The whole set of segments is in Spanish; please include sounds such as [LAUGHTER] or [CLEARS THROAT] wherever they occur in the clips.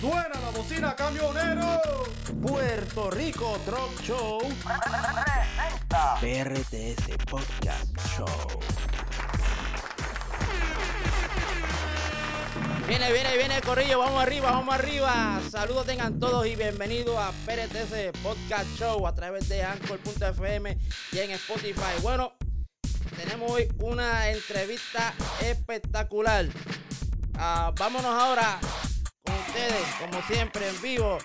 Suena la bocina camionero. Puerto Rico Truck Show. PRTS Podcast Show. Viene, viene, viene el corrillo, vamos arriba, vamos arriba. Saludos tengan todos y bienvenidos a PRTS Podcast Show a través de Anchor.fm y en Spotify. Bueno, tenemos hoy una entrevista espectacular. Ah, vámonos ahora como siempre, en vivo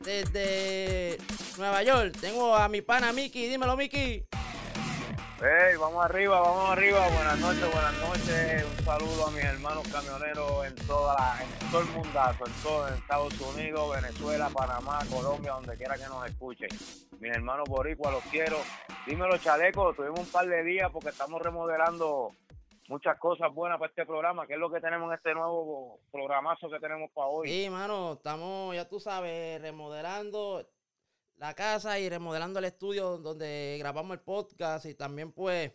desde Nueva York. Tengo a mi pana Miki, dímelo Miki. Hey, vamos arriba, vamos arriba. Buenas noches, buenas noches. Un saludo a mis hermanos camioneros en toda la, en todo el mundazo, en todo, en Estados Unidos, Venezuela, Panamá, Colombia, donde quiera que nos escuchen. Mis hermanos boricuas, los quiero. Dímelo, chaleco, tuvimos un par de días porque estamos remodelando muchas cosas buenas para este programa. ¿Qué es lo que tenemos en este nuevo programazo que tenemos para hoy? Sí, mano, estamos, ya tú sabes, remodelando la casa y remodelando el estudio donde grabamos el podcast y también pues,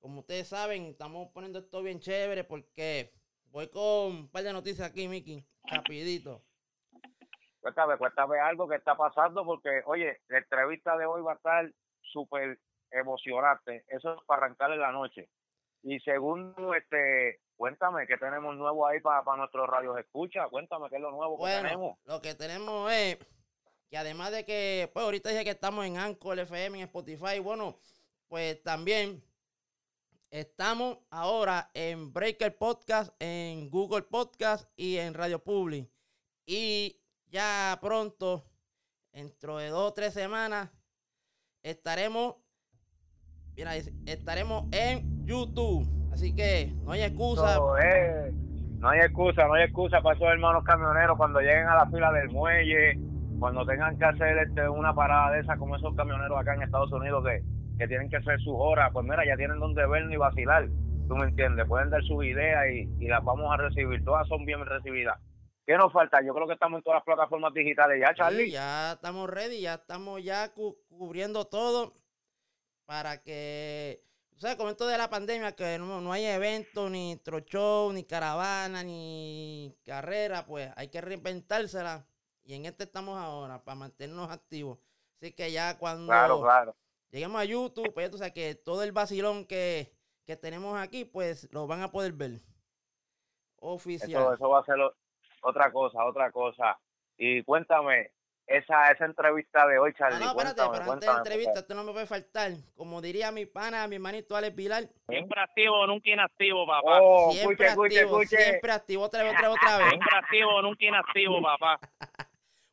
como ustedes saben, estamos poniendo esto bien chévere porque voy con un par de noticias aquí, Miki, rapidito. Cuéntame, cuéntame algo que está pasando porque, oye, la entrevista de hoy va a estar súper emocionante. Eso es para arrancar en la noche. Y segundo, este, cuéntame qué tenemos nuevo ahí para, para nuestros radios escucha. Cuéntame qué es lo nuevo que tenemos. lo que tenemos es que además de que, pues ahorita dije que estamos en Anchor FM, en Spotify, bueno, pues también estamos ahora en Breaker Podcast, en Google Podcast y en Radio Public. Y ya pronto, dentro de dos o tres semanas, estaremos, mira, estaremos en YouTube. Así que no hay excusa. Es. No hay excusa, no hay excusa para esos hermanos camioneros cuando lleguen a la fila del muelle, cuando tengan que hacer este, una parada de esa como esos camioneros acá en Estados Unidos que, que tienen que hacer sus horas, pues mira, ya tienen donde ver ni vacilar, tú me entiendes, pueden dar sus ideas y, y las vamos a recibir, todas son bien recibidas. ¿Qué nos falta? Yo creo que estamos en todas las plataformas digitales ya, Charlie. Sí, ya estamos ready, ya estamos ya cu- cubriendo todo para que, o sea, con esto de la pandemia, que no, no hay evento, ni trochón, ni caravana, ni carrera, pues hay que reinventársela. Y en este estamos ahora, para mantenernos activos. Así que ya cuando Claro, claro. lleguemos a YouTube, pues tú sabes que todo el vacilón que, que tenemos aquí, pues lo van a poder ver. Oficial. Eso, eso va a ser o- otra cosa, otra cosa. Y cuéntame, esa, esa entrevista de hoy, Ah, Charlie, no, espérate, cuéntame, pero antes de la entrevista, esto no me puede faltar. Como diría mi pana, mi hermanito Alex Vilar, Siempre activo, nunca inactivo, papá. Oh, siempre escuche, escuche, activo, escuche. siempre activo, otra vez, otra vez, otra vez. Siempre activo, nunca inactivo, [LAUGHS] papá.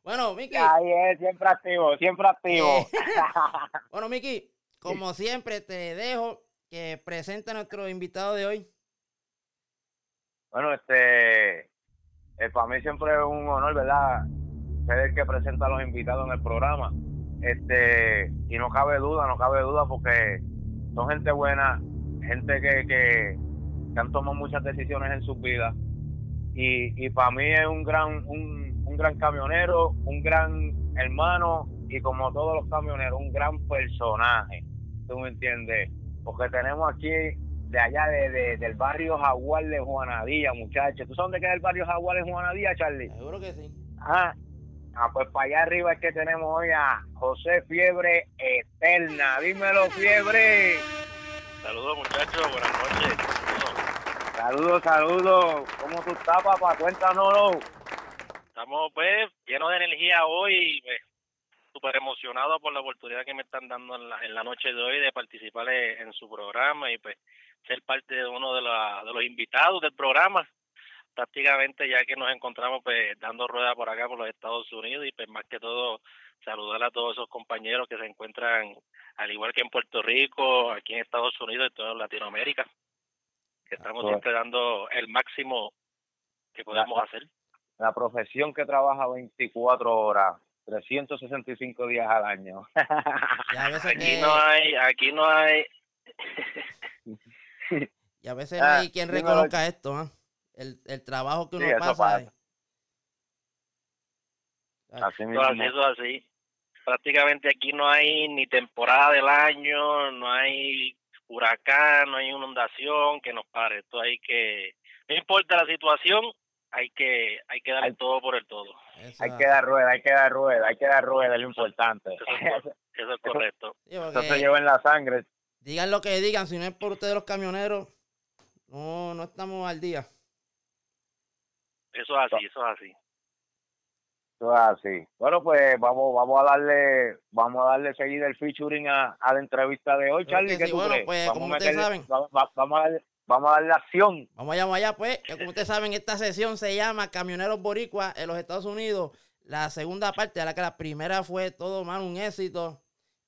Bueno, Miki, Ahí es, siempre activo, siempre activo. Eh. [LAUGHS] [LAUGHS] bueno, Miki, como siempre, te dejo que presente a nuestro invitado de hoy. bueno, este, eh, para mí siempre es un honor, ¿verdad? Ser el que presenta a los invitados en el programa. Este, y no cabe duda, no cabe duda porque son gente buena, gente que, que, que han tomado muchas decisiones en sus vidas. Y, y para mí es un gran, un, un gran camionero, un gran hermano y como todos los camioneros, un gran personaje. ¿Tú me entiendes? Porque tenemos aquí de allá de, de- del barrio Jaguar de Juanadía, muchachos. ¿Tú sabes dónde queda el barrio Jaguar de Juanadía, Charlie? Seguro que sí. Ah, ah, pues para allá arriba es que tenemos hoy a José Fiebre Eterna. Dímelo, Fiebre. Saludos, muchachos. Buenas noches. Saludos. Saludos. ¿Cómo tú estás, papá? Cuéntanoslo. Estamos, pues, llenos de energía hoy pues, súper emocionados por la oportunidad que me están dando en la, en la noche de hoy de participar en, en su programa y pues ser parte de uno de, la- de los invitados del programa. Prácticamente ya que nos encontramos pues dando rueda por acá por los Estados Unidos y pues más que todo saludar a todos esos compañeros que se encuentran al igual que en Puerto Rico, aquí en Estados Unidos y toda Latinoamérica, que estamos Correcto. siempre dando el máximo que podemos hacer. La profesión que trabaja 24 horas, 365 días al año. [LAUGHS] Aquí no hay, aquí no hay, [LAUGHS] y a veces no Ah, hay quien reconozca esto, ¿ah? El, el trabajo que uno pasa. pasa. ahí. Así eso mismo. así, eso así. Prácticamente aquí no hay ni temporada del año, no hay huracán, no hay inundación que nos pare. Esto hay que, no importa la situación, hay que hay que darle todo por el todo. hay que dar rueda, hay que dar rueda, hay que dar rueda, es lo importante. Eso es, [LAUGHS] correcto. Eso, se lleva en la sangre. Digan lo que digan, si no es por ustedes los camioneros, no, no estamos al día. Eso es así, eso es así. Eso es así. Bueno, pues vamos, vamos a darle, vamos a darle seguida el featuring a, la entrevista de hoy, Charlie. ¿qué bueno, pues como ustedes saben. Vamos, vamos, a darle, vamos a darle acción. Vamos allá, vamos allá, pues. Como ustedes saben, esta sesión se llama Camioneros Boricua en los Estados Unidos. La segunda parte, a la que la primera fue todo, mal un éxito.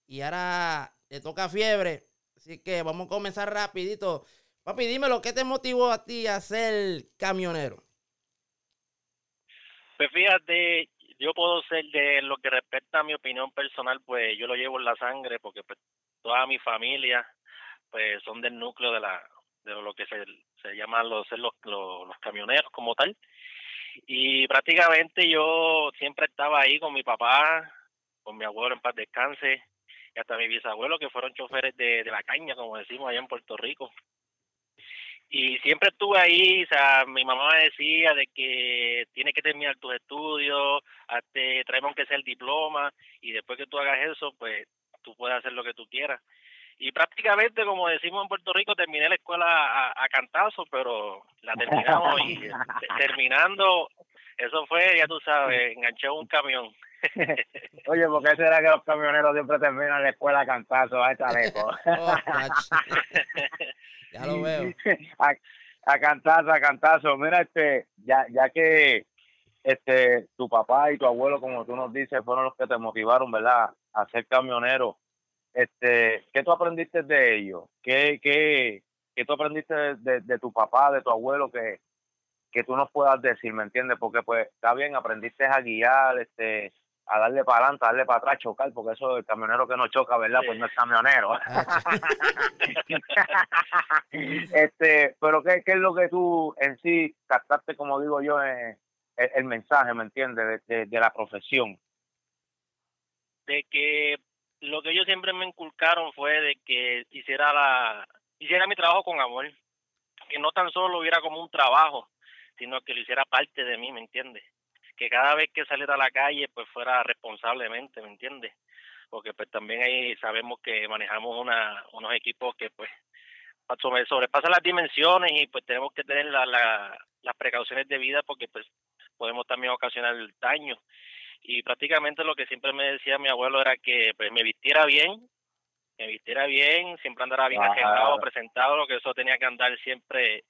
Y ahora le toca fiebre. Así que vamos a comenzar rapidito. Papi, dímelo, ¿qué te motivó a ti a ser camionero? Pues fíjate, yo puedo ser de lo que respecta a mi opinión personal, pues yo lo llevo en la sangre porque pues toda mi familia pues son del núcleo de la de lo que se, se llama los, los, los, camioneros como tal. Y prácticamente yo siempre estaba ahí con mi papá, con mi abuelo en paz descanse, y hasta mi bisabuelo que fueron choferes de, de la caña, como decimos allá en Puerto Rico y siempre estuve ahí, o sea, mi mamá me decía de que tienes que terminar tus estudios, te traemos aunque sea el diploma, y después que tú hagas eso, pues tú puedes hacer lo que tú quieras. Y prácticamente, como decimos en Puerto Rico, terminé la escuela a, a cantazo, pero la terminamos y terminando, eso fue, ya tú sabes, enganché un camión. [LAUGHS] Oye, ¿por qué será que los camioneros siempre terminan la escuela a cantazo? A chaleco. Ya lo veo. a, a cantazo, a cantazo. Mira, este, ya, ya que este tu papá y tu abuelo, como tú nos dices, fueron los que te motivaron, ¿verdad? A ser camionero. Este, ¿qué tú aprendiste de ellos? ¿Qué, qué, qué tú aprendiste de, de, tu papá, de tu abuelo que, que tú nos puedas decir, ¿me entiendes? Porque pues está bien, aprendiste a guiar, este, a darle para adelante, a darle para atrás, chocar, porque eso el camionero que no choca, ¿verdad? Pues no es camionero. [LAUGHS] Este, pero ¿qué, ¿qué, es lo que tú en sí captaste, como digo yo, el, mensaje, ¿me entiendes? De, de, la profesión. De que lo que ellos siempre me inculcaron fue de que hiciera la hiciera mi trabajo con amor, que no tan solo lo hubiera como un trabajo, sino que lo hiciera parte de mí, ¿me entiendes? que cada vez que saliera a la calle pues fuera responsablemente, ¿me entiendes? Porque pues también ahí sabemos que manejamos una, unos equipos que pues sobrepasan las dimensiones y pues tenemos que tener la, la, las precauciones debidas porque pues podemos también ocasionar daño. Y prácticamente lo que siempre me decía mi abuelo era que pues me vistiera bien, me vistiera bien, siempre andara bien agendado, presentado, lo que eso tenía que andar siempre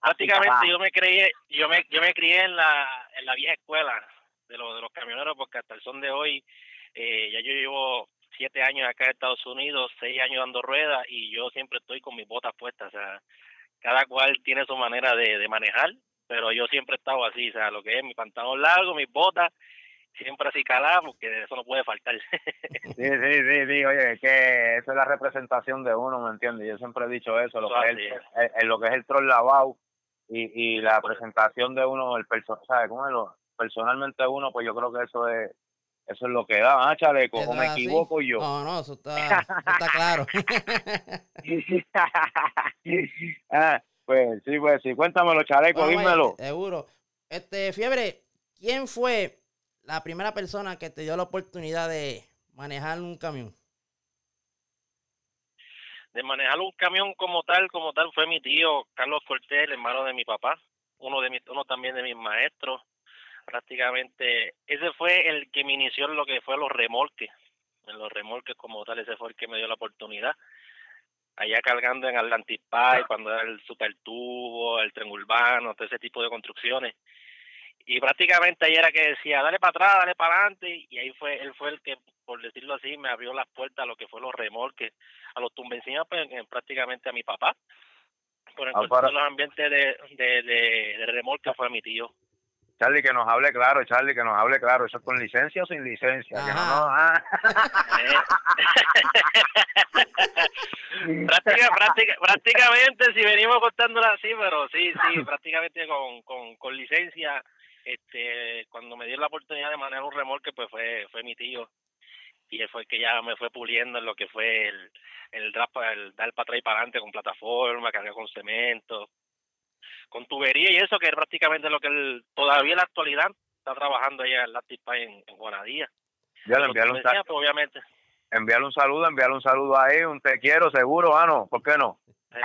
prácticamente yo me creí yo me yo me crié en la en la vieja escuela de los de los camioneros porque hasta el son de hoy eh, ya yo llevo siete años acá en Estados Unidos seis años dando ruedas y yo siempre estoy con mis botas puestas o sea cada cual tiene su manera de, de manejar pero yo siempre he estado así o sea lo que es mi pantalón largo mis botas siempre así calado porque eso no puede faltar. [LAUGHS] sí, sí, sí, sí, oye, es que eso es la representación de uno, ¿me entiendes? Yo siempre he dicho eso, lo que es el, lo que es el troll lavado y, y la presentación de uno, el perso ¿sabes? ¿Cómo es lo? Personalmente uno, pues yo creo que eso es eso es lo que da, ¿ah, chaleco? ¿O me equivoco yo? No, no, eso está, está claro. [LAUGHS] ah, pues sí, pues sí, cuéntamelo, chaleco, dímelo. seguro. Este, Fiebre, ¿quién fue la primera persona que te dio la oportunidad de manejar un camión? De manejar un camión como tal, como tal, fue mi tío Carlos Cortés, el hermano de mi papá, uno de mis, uno también de mis maestros. Prácticamente, ese fue el que me inició en lo que fue los remolques, en los remolques como tal, ese fue el que me dio la oportunidad. Allá cargando en Atlantic Pie, cuando era el super tubo, el tren urbano, todo ese tipo de construcciones y prácticamente ahí era que decía, dale para atrás, dale para adelante, y ahí fue, él fue el que, por decirlo así, me abrió las puertas a lo que fue los remolques, a los tumbencinos, pues, prácticamente a mi papá. Por el ah, de los ambientes de, de, de, remolque fue a mi tío. Charlie, que nos hable claro, Charlie, que nos hable claro. ¿Eso es con licencia o sin licencia? Que no, ah. [LAUGHS] prácticamente, si venimos contándola así, pero sí, sí, prácticamente con, con, con licencia este cuando me dio la oportunidad de manejar un remolque pues fue fue mi tío y él fue el que ya me fue puliendo en lo que fue el el, el dar para atrás y para adelante con plataforma cargar con cemento con tubería y eso, que es prácticamente lo que él todavía en la actualidad está trabajando allá en la en, en Juanadía. Ya le enviaron un Pues, obviamente. enviarle un saludo, enviarle un saludo ahí, un te quiero, seguro, ah, no, ¿por qué no? Eh,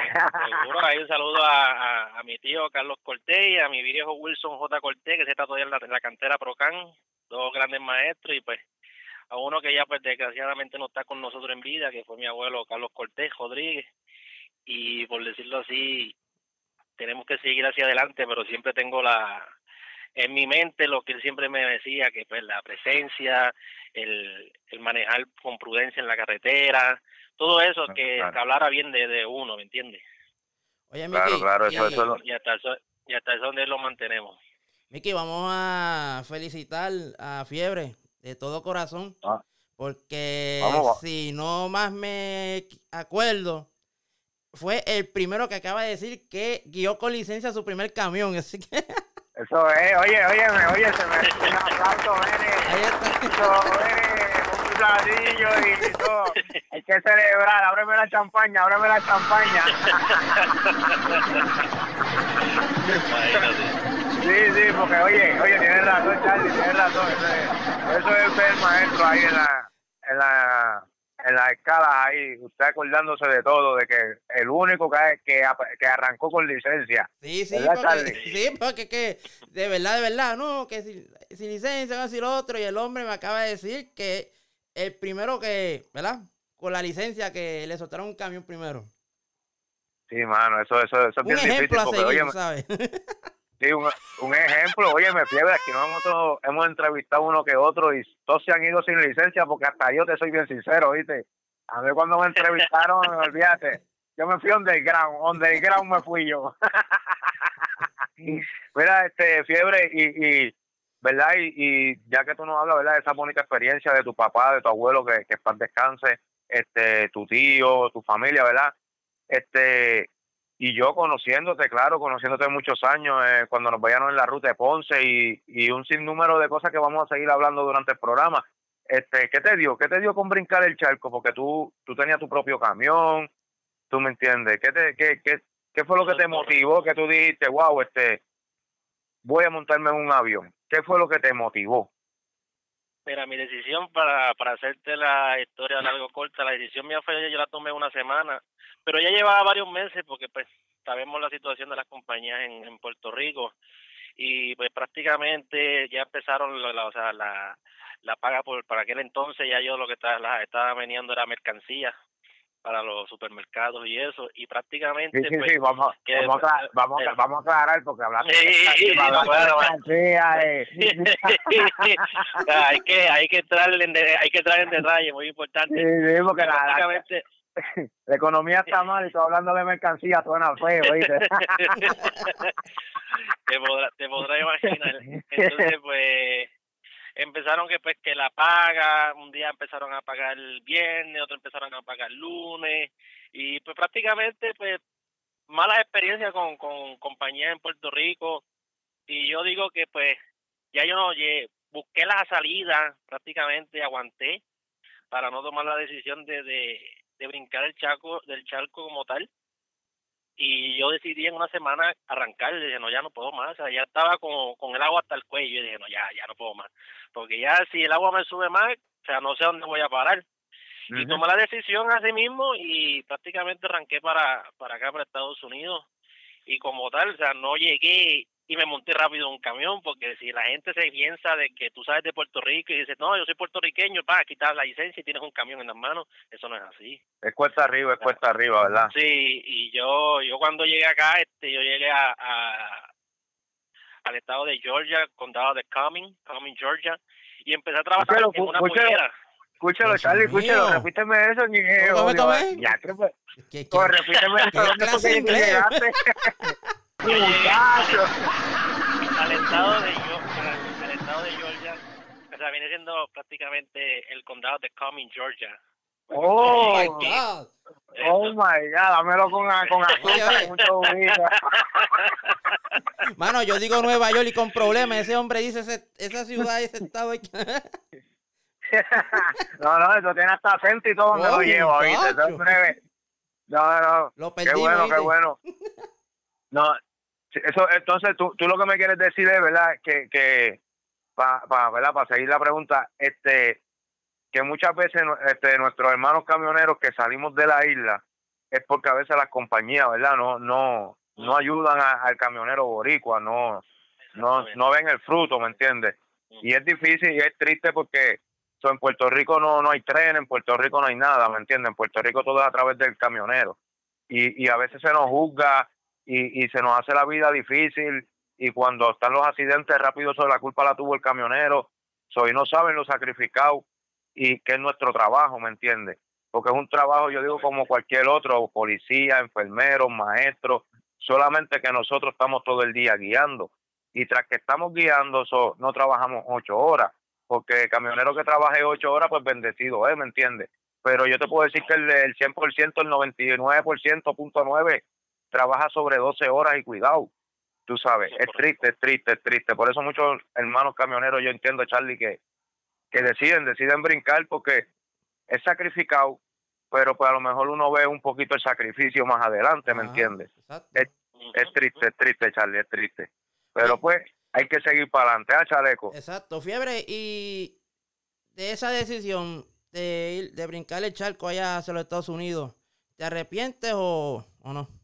seguro, ahí un saludo a, a, a mi tío Carlos Cortés y a mi viejo Wilson J. Cortés, que se está todavía en la, en la cantera Procan, dos grandes maestros, y pues a uno que ya pues desgraciadamente no está con nosotros en vida, que fue mi abuelo Carlos Cortés Rodríguez, y por decirlo así, tenemos que seguir hacia adelante, pero siempre tengo la en mi mente lo que él siempre me decía, que pues la presencia, el, el manejar con prudencia en la carretera, todo eso, Claro, que, claro. que hablara bien de, de uno, ¿me entiendes? Oye, Claro, Miki, claro, eso- y- eso lo- Y hasta eso, y hasta eso donde lo mantenemos. Miki, vamos a felicitar a Fiebre de todo corazón. Ah. Porque Vamos, si no más me acuerdo, fue el primero que acaba de decir que guió con licencia su primer camión. [LAUGHS] Así que Eso es, oye, oye, oye, se me un aplauso, nene. ahí está. Eso, nene, un platillo y todo. [LAUGHS] Hay que celebrar, ábreme la champaña, ábreme la champaña. [LAUGHS] Imagínate. Sí, sí, porque oye, oye, tienes razón, Charlie, tienes razón. Eso es, eso es ser maestro ahí en la, en la, en la escala ahí, usted acordándose de todo, de que el único que, que, que arrancó con licencia. Sí, sí, ¿Verdad, porque, Charlie? [LAUGHS] sí, porque que de verdad, de verdad, no, que sin, sin licencia, va a decir otro, y el hombre me acaba de decir que el primero que, ¿verdad? Con la licencia que le soltaron un camión primero. Sí, mano, eso, eso, eso es Un bien difícil ejemplo a porque, seguir, oye, ¿sabes? [LAUGHS] Sí, un, ejemplo, oye, me fiebre, aquí no hemos, entrevistado uno que otro y todos se han ido sin licencia porque hasta yo te soy bien sincero, ¿viste? A mí cuando me entrevistaron, [LAUGHS] olvídate, yo me fui underground, underground me fui yo. [LAUGHS] Mira, este, fiebre, y, y ¿verdad? Y, y ya que tú nos hablas, ¿verdad? De esa bonita experiencia de tu papá, de tu abuelo, que, que descanse, este, tu tío, tu familia, ¿verdad? Este, y yo conociéndote, claro, conociéndote muchos años, eh, cuando nos veíamos en la ruta de Ponce y, y un sinnúmero de cosas que vamos a seguir hablando durante el programa. Este, ¿Qué te dio? ¿Qué te dio con brincar el charco? Porque tú, tú tenías tu propio camión, tú me entiendes. ¿Qué, te, qué, qué, qué fue lo que te motivó? Que tú dijiste, wow, este, voy a montarme en un avión. ¿Qué fue lo que te motivó? Mira, mi decisión para, para hacerte la historia largo corta, la decisión mía fue, yo la tomé una semana, pero ya llevaba varios meses porque pues sabemos la situación de las compañías en, en Puerto Rico y pues prácticamente ya empezaron la, la- o sea, la, la paga por para aquel entonces ya yo lo que estaba, la, estaba vendiendo era mercancía para los supermercados y eso y prácticamente Sí, sí, pues, sí, vamos, que- vamos, a, vamos, a, vamos a aclarar porque bueno, de mercancía, eh. [LAUGHS] hay que hay que entrar en de- hay que entrar en detalle muy importante Sí, sí, porque la, la- prácticamente [LAUGHS] la economía está mal y tú hablando de mercancía suena feo, ¿viste? [LAUGHS] te podrás te podrás imaginar entonces pues empezaron que pues que la paga un día empezaron a pagar el viernes otro empezaron a pagar el lunes y pues prácticamente pues malas experiencias con con compañías en Puerto Rico y yo digo que pues ya yo no lle- busqué la salida prácticamente aguanté para no tomar la decisión de, de, de brincar el charco del charco como tal. Y yo decidí en una semana arrancar, dije, no, ya no puedo más, o sea, ya estaba con, con el agua hasta el cuello, y dije, no, ya, ya no puedo más, porque ya si el agua me sube más, o sea, no sé dónde voy a parar, y tomé la decisión así mismo y prácticamente arranqué para, para acá, para Estados Unidos, y como tal, o sea, no llegué y me monté rápido en un camión, porque si la gente se piensa de que tú sabes de Puerto Rico y dices, no, yo soy puertorriqueño, para quitar la licencia y tienes un camión en las manos, eso no es así. Es cuesta arriba, es cuesta arriba, ¿verdad? Sí, y yo yo cuando llegué acá, este, yo llegué a, a- al estado de Georgia, condado de Cumming, Cumming, Georgia, y empecé a trabajar Escúchalo, en una escúchalo. pollera. Escúchalo, Charlie, escúchalo, repíteme eso, ni ¿Cómo, cómo es? Ya, que pues, ¿Qué- qué- pues, repíteme eso, ¿Qué ¿dónde fue que llegaste? [LAUGHS] Muchacho. al estado de Georgia, al estado de Georgia, o sea, viene siendo prácticamente el condado de Cumming, Georgia. Oh, Oh my God. oh my God, dámelo con, con. [LAUGHS] [LAUGHS] Mano, yo digo Nueva York y con problemas. Ese hombre dice ese- esa ciudad, ese estado. [LAUGHS] No, no, eso tiene hasta acento y todo donde lo llevo, ¿viste? Eso es breve. No, no, Lo qué bueno, ¿viste? qué bueno. No, Eso, entonces, tú, tú lo que me quieres decir es, ¿verdad? Que, que para pa, ¿verdad? Para seguir la pregunta, este, que muchas veces este, nuestros hermanos camioneros que salimos de la isla es porque a veces las compañías, ¿verdad? No, no, no ayudan al camionero boricua, no, no, no ven el fruto, ¿me entiendes? Y es difícil y es triste porque en Puerto Rico no, no hay tren, en Puerto Rico no hay nada, ¿me entiendes? En Puerto Rico todo es a través del camionero. Y, y a veces se nos juzga y, y se nos hace la vida difícil y cuando están los accidentes rápido sobre la culpa la tuvo el camionero, soy no saben lo sacrificado y que es nuestro trabajo, ¿me entiendes? Porque es un trabajo, yo digo, como cualquier otro, policía, enfermeros, maestros, solamente que nosotros estamos todo el día guiando. Y tras que estamos guiando, no trabajamos ocho horas, porque el camionero que trabaje ocho horas, pues bendecido ¿eh? ¿me entiendes? Pero yo te puedo decir que el, el 100%, el 99%, punto nueve, trabaja sobre 12 horas y cuidado. Tú sabes, es triste, es triste, es triste. Por eso muchos hermanos camioneros, yo entiendo, Charlie, que, que deciden, deciden brincar porque es sacrificado, pero pues a lo mejor uno ve un poquito el sacrificio más adelante, ¿me entiendes? Es, es, triste, es triste, Charlie, es triste. Pero pues hay que seguir para adelante, ¿ah, Chaleco? Exacto, fiebre, y de esa decisión de, ir, de brincar el charco allá hacia los Estados Unidos, ¿te arrepientes o, o no?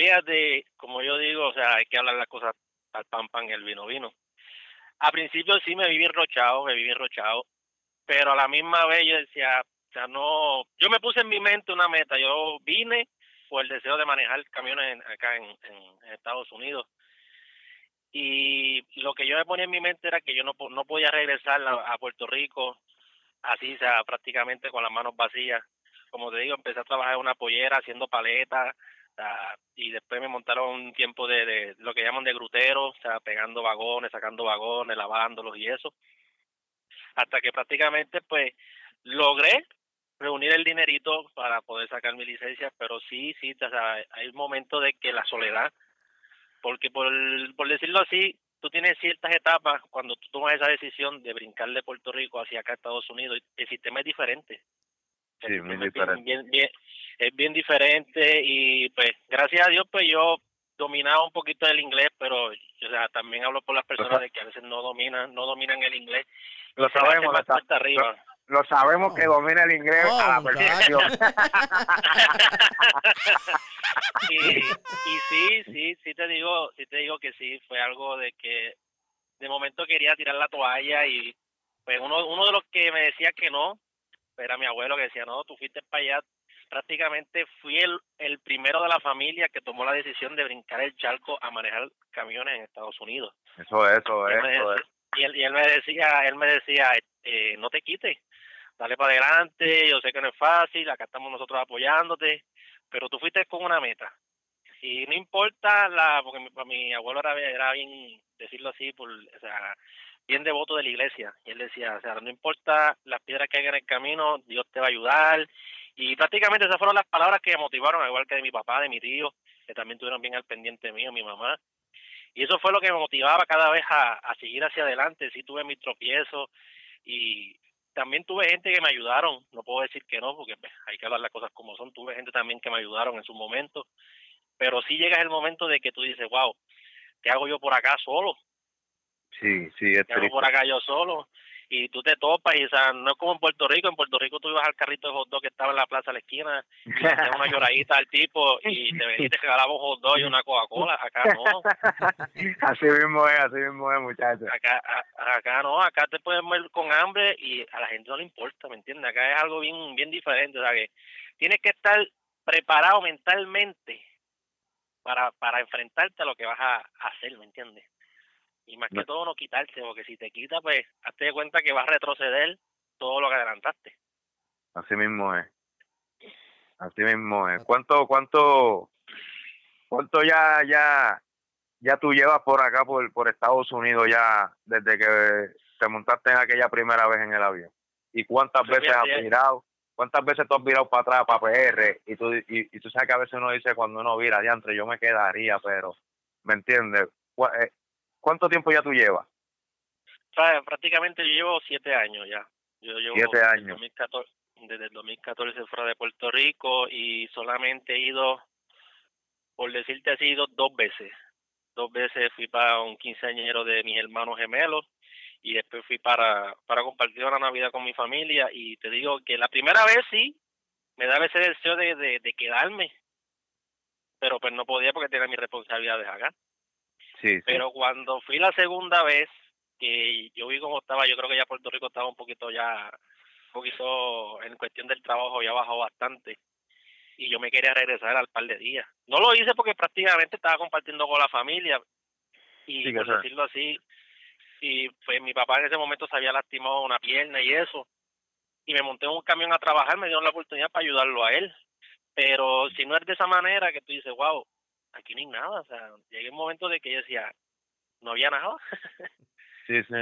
Fíjate, como yo digo, o sea, hay que hablar las cosas al pan pan el vino vino. A principio sí me viví enrochado, me viví enrochado, pero a la misma vez yo decía, o sea, no, yo me puse en mi mente una meta, yo vine por el deseo de manejar camiones acá en, Estados Unidos. Y lo que yo me ponía en mi mente era que yo no, no podía regresar a, a Puerto Rico así, o sea, prácticamente con las manos vacías. Como te digo, empecé a trabajar en una pollera haciendo paletas, y después me montaron un tiempo de, lo que llaman de grutero, o sea, pegando vagones, sacando vagones, lavándolos y eso, hasta que prácticamente pues logré reunir el dinerito para poder sacar mi licencia, pero sí, sí, o sea, hay un momento de que la soledad, porque por, por decirlo así, tú tienes ciertas etapas cuando tú tomas esa decisión de brincar de Puerto Rico hacia acá a Estados Unidos, el sistema es diferente. Sí, muy diferente. Bien, bien, es bien diferente y pues gracias a Dios pues yo dominaba un poquito el inglés, pero o sea, también hablo por las personas de que a veces no dominan, no dominan el inglés. Lo sabemos, lo, arriba. Lo, sabemos que domina el inglés a la perfección. [LAUGHS] y, y sí, sí, sí te digo, sí te digo que sí, fue algo de que de momento quería tirar la toalla y pues uno, uno de los que me decía que no, era mi abuelo que decía, no, tú fuiste para allá, prácticamente fui el, el primero de la familia que tomó la decisión de brincar el charco a manejar camiones en Estados Unidos. Eso, eso, eso. y, él, y él me decía, él me decía, eh, no te quites, dale para adelante, yo sé que no es fácil, acá estamos nosotros apoyándote, pero tú fuiste con una meta. Y no importa la, porque mi, mi abuelo era, era bien, decirlo así, por, o sea, bien devoto de la iglesia. Y él decía, o sea, no importa las piedras que hay en el camino, Dios te va a ayudar y prácticamente esas fueron las palabras que me motivaron, igual que de mi papá, de mi tío, que también estuvieron bien al pendiente mío, mi mamá. Y eso fue lo que me motivaba cada vez a, a seguir hacia adelante. Sí tuve mis tropiezos y también tuve gente que me ayudaron, no puedo decir que no, porque pues, hay que hablar las cosas como son. Tuve gente también que me ayudaron en su momento, pero sí llega el momento de que tú dices, wow, ¿qué hago yo por acá solo? Sí, sí, es ¿Qué hago por acá yo solo? Y tú te topas y o sea, no es como en Puerto Rico, en Puerto Rico tú ibas al carrito de hot dog que estaba en la plaza a la esquina y le hacías una lloradita al tipo y te venía y te regalaba un hot dog y una Coca-Cola, acá no. [LAUGHS] así mismo es, así mismo es muchachos. Acá, acá no, acá te puedes ver con hambre y a la gente no le importa, ¿me entiendes? Acá es algo bien, bien diferente, o sea que tienes que estar preparado mentalmente para, para enfrentarte a lo que vas a hacer, ¿me entiendes? Y más que todo no quitarse, porque si te quita, pues hazte de cuenta que vas a retroceder todo lo que adelantaste. Así mismo es. Así mismo es. ¿Cuánto, cuánto, cuánto ya, ya, ya tú llevas por acá, por, por Estados Unidos ya, desde que te montaste en aquella primera vez en el avión? ¿Y cuántas pues veces has virado? ¿Cuántas veces tú has virado para atrás, para PR? Y tú, y, y tú sabes que a veces uno dice cuando uno vira, diantre, yo me quedaría, pero, ¿me entiendes? ¿Cuánto tiempo ya tú llevas? prácticamente yo llevo siete años ya. Yo llevo siete años. Desde el, 2014, fuera de Puerto Rico y solamente he ido por decirte así, dos, dos veces. Dos veces fui para un quinceañero de mis hermanos gemelos y después fui para, para compartir una Navidad con mi familia y te digo que la primera vez sí, me daba ese deseo de, de, quedarme, pero pues no podía porque tenía mis responsabilidades acá. Sí, Pero cuando fui la segunda vez, que yo vi cómo estaba, yo creo que ya Puerto Rico estaba un poquito ya, un poquito en cuestión del trabajo ya bajó bastante. Y yo me quería regresar al par de días. No lo hice porque prácticamente estaba compartiendo con la familia. Y por decirlo así, y pues mi papá en ese momento se había lastimado una pierna y eso, y me monté en un camión a trabajar, me dieron la oportunidad para ayudarlo a él. Pero si no es de esa manera que tú dices, wow, aquí no hay nada, o sea, llegué un momento de que yo decía, no había nada. sí, sí,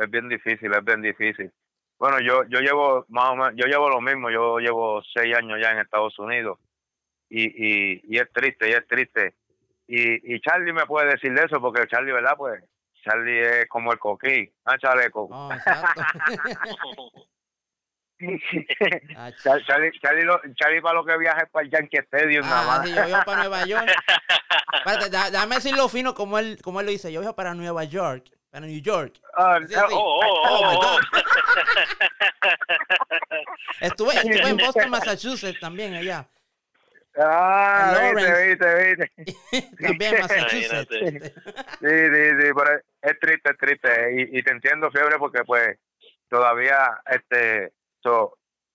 es, bien difícil, es bien difícil. Bueno, yo yo llevo más o menos, yo llevo lo mismo, yo llevo seis años ya en Estados Unidos y, y, y es triste, y es triste. Y, y Charlie me puede decir de eso porque Charlie, ¿verdad? Pues Charlie es como el coquí, ah, chaleco. Oh, [LAUGHS] [LAUGHS] Charlie, para lo que viaja es para el Yankee Stadium nada más. yo viajo para Nueva York. [LAUGHS] déjame decirlo fino como él, como él lo dice. Yo viajo para Nueva York. Para New York. Oh, oh, oh, oh [LAUGHS] estuve, estuve en Boston, Massachusetts también allá. Ah, viste, viste, viste. También Massachusetts. sí, sí, sí, pero es triste, es triste. Y, y te entiendo, Fiebre, porque pues todavía, este,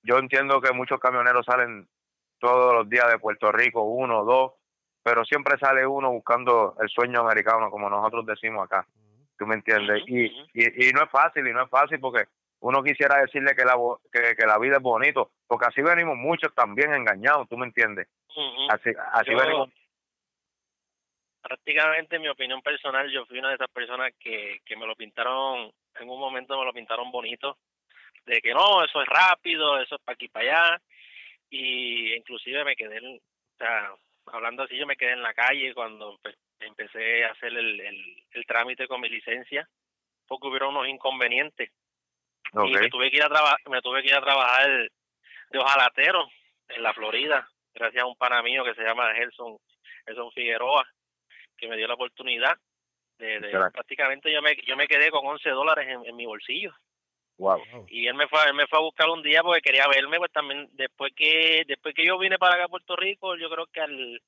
yo entiendo que muchos camioneros salen todos los días de Puerto Rico, uno, dos, pero siempre sale uno buscando el sueño americano, como nosotros decimos acá. ¿Tú me entiendes? Y, y, y no es fácil, y no es fácil porque uno quisiera decirle que la, que, que la vida es bonito, porque así venimos muchos también engañados, ¿tú me entiendes? Así, así venimos. Prácticamente, mi opinión personal, yo fui una de esas personas que, que me lo pintaron, en un momento me lo pintaron bonito, de que no, eso es rápido, eso es para aquí para allá, y inclusive me quedé, o sea, hablando así, yo me quedé en la calle cuando empecé a hacer el, el, trámite con mi licencia, porque hubieron unos inconvenientes. Y me tuve que ir a trabajar, me tuve que ir a trabajar de ojalatero en la Florida, gracias a un pana mío que se llama Gelson, Gelson Figueroa, que me dio la oportunidad de, de prácticamente yo me yo me quedé con 11 dólares en, en mi bolsillo y él me fue, él me fue a buscar un día porque quería verme, pues también después que después que yo vine para acá a Puerto Rico, yo creo que al,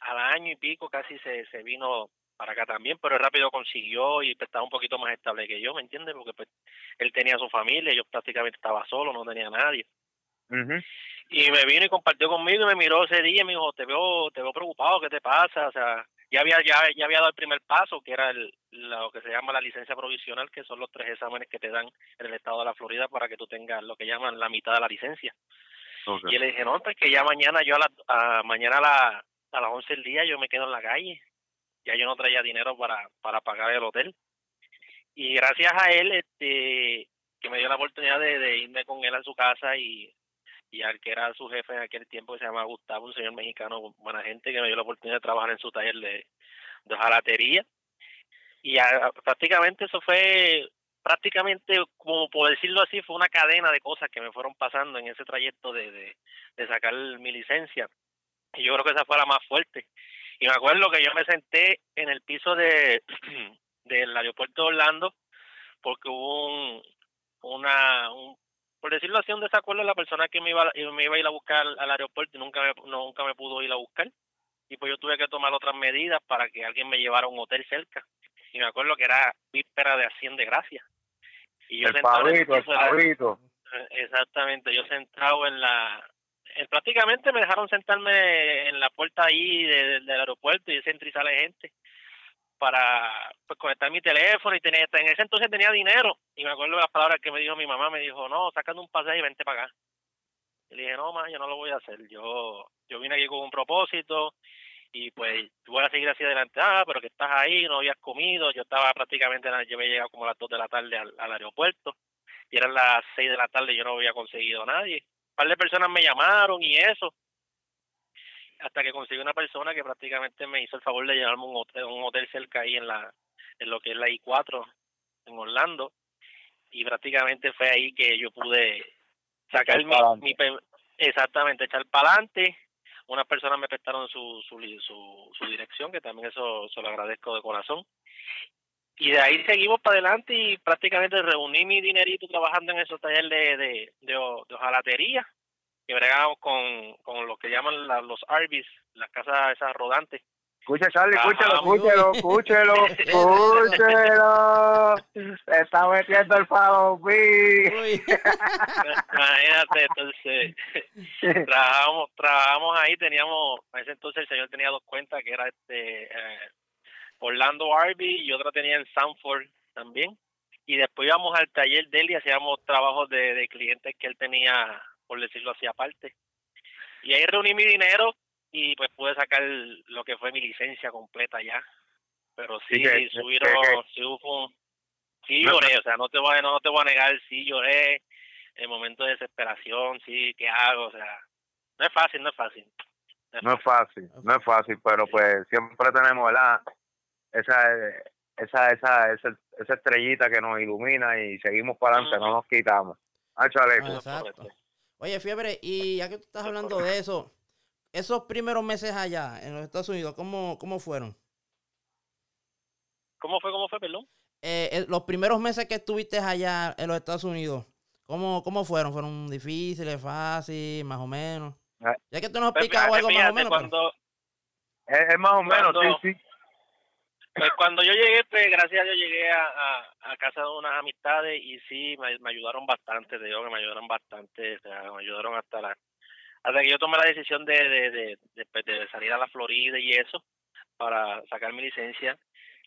al año y pico casi se, se vino para acá también, pero rápido consiguió y pues, estaba un poquito más estable que yo, ¿me entiendes? Porque pues él tenía su familia, yo prácticamente estaba solo, no tenía nadie. Y me vino y compartió conmigo y me miró ese día y me dijo, te veo, te veo preocupado, ¿qué te pasa? O sea, ya había ya, ya había dado el primer paso, que era el, lo que se llama la licencia provisional, que son los tres exámenes que te dan en el estado de la Florida para que tú tengas lo que llaman la mitad de la licencia. Y él le dije, no, pues que ya mañana yo a, la, a mañana a, la, a las 11 del día yo me quedo en la calle. Ya yo no traía dinero para, para pagar el hotel. Y gracias a él, este que me dio la oportunidad de, de irme con él a su casa y y al que era su jefe en aquel tiempo que se llama Gustavo, un señor mexicano, buena gente, que me dio la oportunidad de trabajar en su taller de, de jalatería. Y prácticamente eso fue, prácticamente, como por decirlo así, fue una cadena de cosas que me fueron pasando en ese trayecto de, de, de sacar mi licencia. Y yo creo que esa fue la más fuerte. Y me acuerdo que yo me senté en el piso de [CLEARS THROAT] del aeropuerto de Orlando porque hubo un, una, un por decirlo así, un desacuerdo la persona que me iba, me iba a ir a buscar al aeropuerto y nunca me, nunca me pudo ir a buscar. Y pues yo tuve que tomar otras medidas para que alguien me llevara a un hotel cerca. Y me acuerdo que era víspera de Acción de Gracia. Y yo el pavito, el pavito. Exactamente, yo sentado en la... prácticamente me dejaron sentarme en la puerta ahí del aeropuerto y ese entra y sale gente para pues, conectar mi teléfono y tenía, en ese entonces tenía dinero. Y me acuerdo de las palabras que me dijo mi mamá, me dijo, no, sacando un pasaje y vente para acá. Y le dije, no, ma, yo no lo voy a hacer, yo yo vine aquí con un propósito y pues voy a seguir hacia adelante, ah, pero que estás ahí, no habías comido, yo estaba prácticamente, yo había llegado como a las 2 de la tarde al, al aeropuerto. Y eran las 6 de la tarde yo no había conseguido a nadie. Un par de personas me llamaron y eso, hasta que conseguí una persona que prácticamente me hizo el favor de llevarme un hotel, un hotel cerca ahí en la en lo que es la I4 en Orlando. Y prácticamente fue ahí que yo pude sacar mi, mi, exactamente echar para adelante unas personas me prestaron su, su, su, su dirección, que también eso se lo agradezco de corazón. Y de ahí seguimos para adelante y prácticamente reuní mi dinerito trabajando en esos talleres de, de, de, hojalatería, que bregamos con, con lo que llaman los Arby's, las casas esas rodantes. Escucha, Charlie, escúchelo, escúchelo, escúchelo, escúchelo. está metiendo el palo, [LAUGHS] Imagínate, entonces, trabajamos, trabajamos ahí, teníamos, a ese entonces el señor tenía dos cuentas, que era este eh, Orlando Arby y otra tenía en Sanford también. Y después íbamos al taller de él y hacíamos trabajos de, de clientes que él tenía, por decirlo así, aparte. Y ahí reuní mi dinero y pues pude sacar lo que fue mi licencia completa ya. Pero sí, sí subieron, sí, hubo, sí lloré, o sea, no te voy a, no te voy a negar, sí lloré, en momento de desesperación, sí, ¿qué hago? O sea, no es fácil, no es fácil. No es fácil, no es fácil, pero pues siempre tenemos, ¿verdad? Esa, esa, esa, esa, esa estrellita que nos ilumina y seguimos para adelante, no nos quitamos. Ah, Oye, Fiebre, y ya que tú estás hablando de eso, esos primeros meses allá en los Estados Unidos, ¿cómo, cómo fueron? ¿Cómo fue, cómo fue, perdón? Eh, eh, los primeros meses que estuviste allá en los Estados Unidos, ¿cómo, cómo fueron? ¿Fueron difíciles, fáciles, más o menos? Ah. Ya que tú nos has pues explicado algo más o menos. Cuando, es, más o menos, sí, sí. Pues cuando yo llegué, pues gracias a Dios llegué a, a, casa de unas amistades y sí, me, me ayudaron bastante, te digo que me ayudaron bastante, o sea, me ayudaron hasta la hasta que yo tomé la decisión de, de, de, de, salir a la Florida y eso para sacar mi licencia.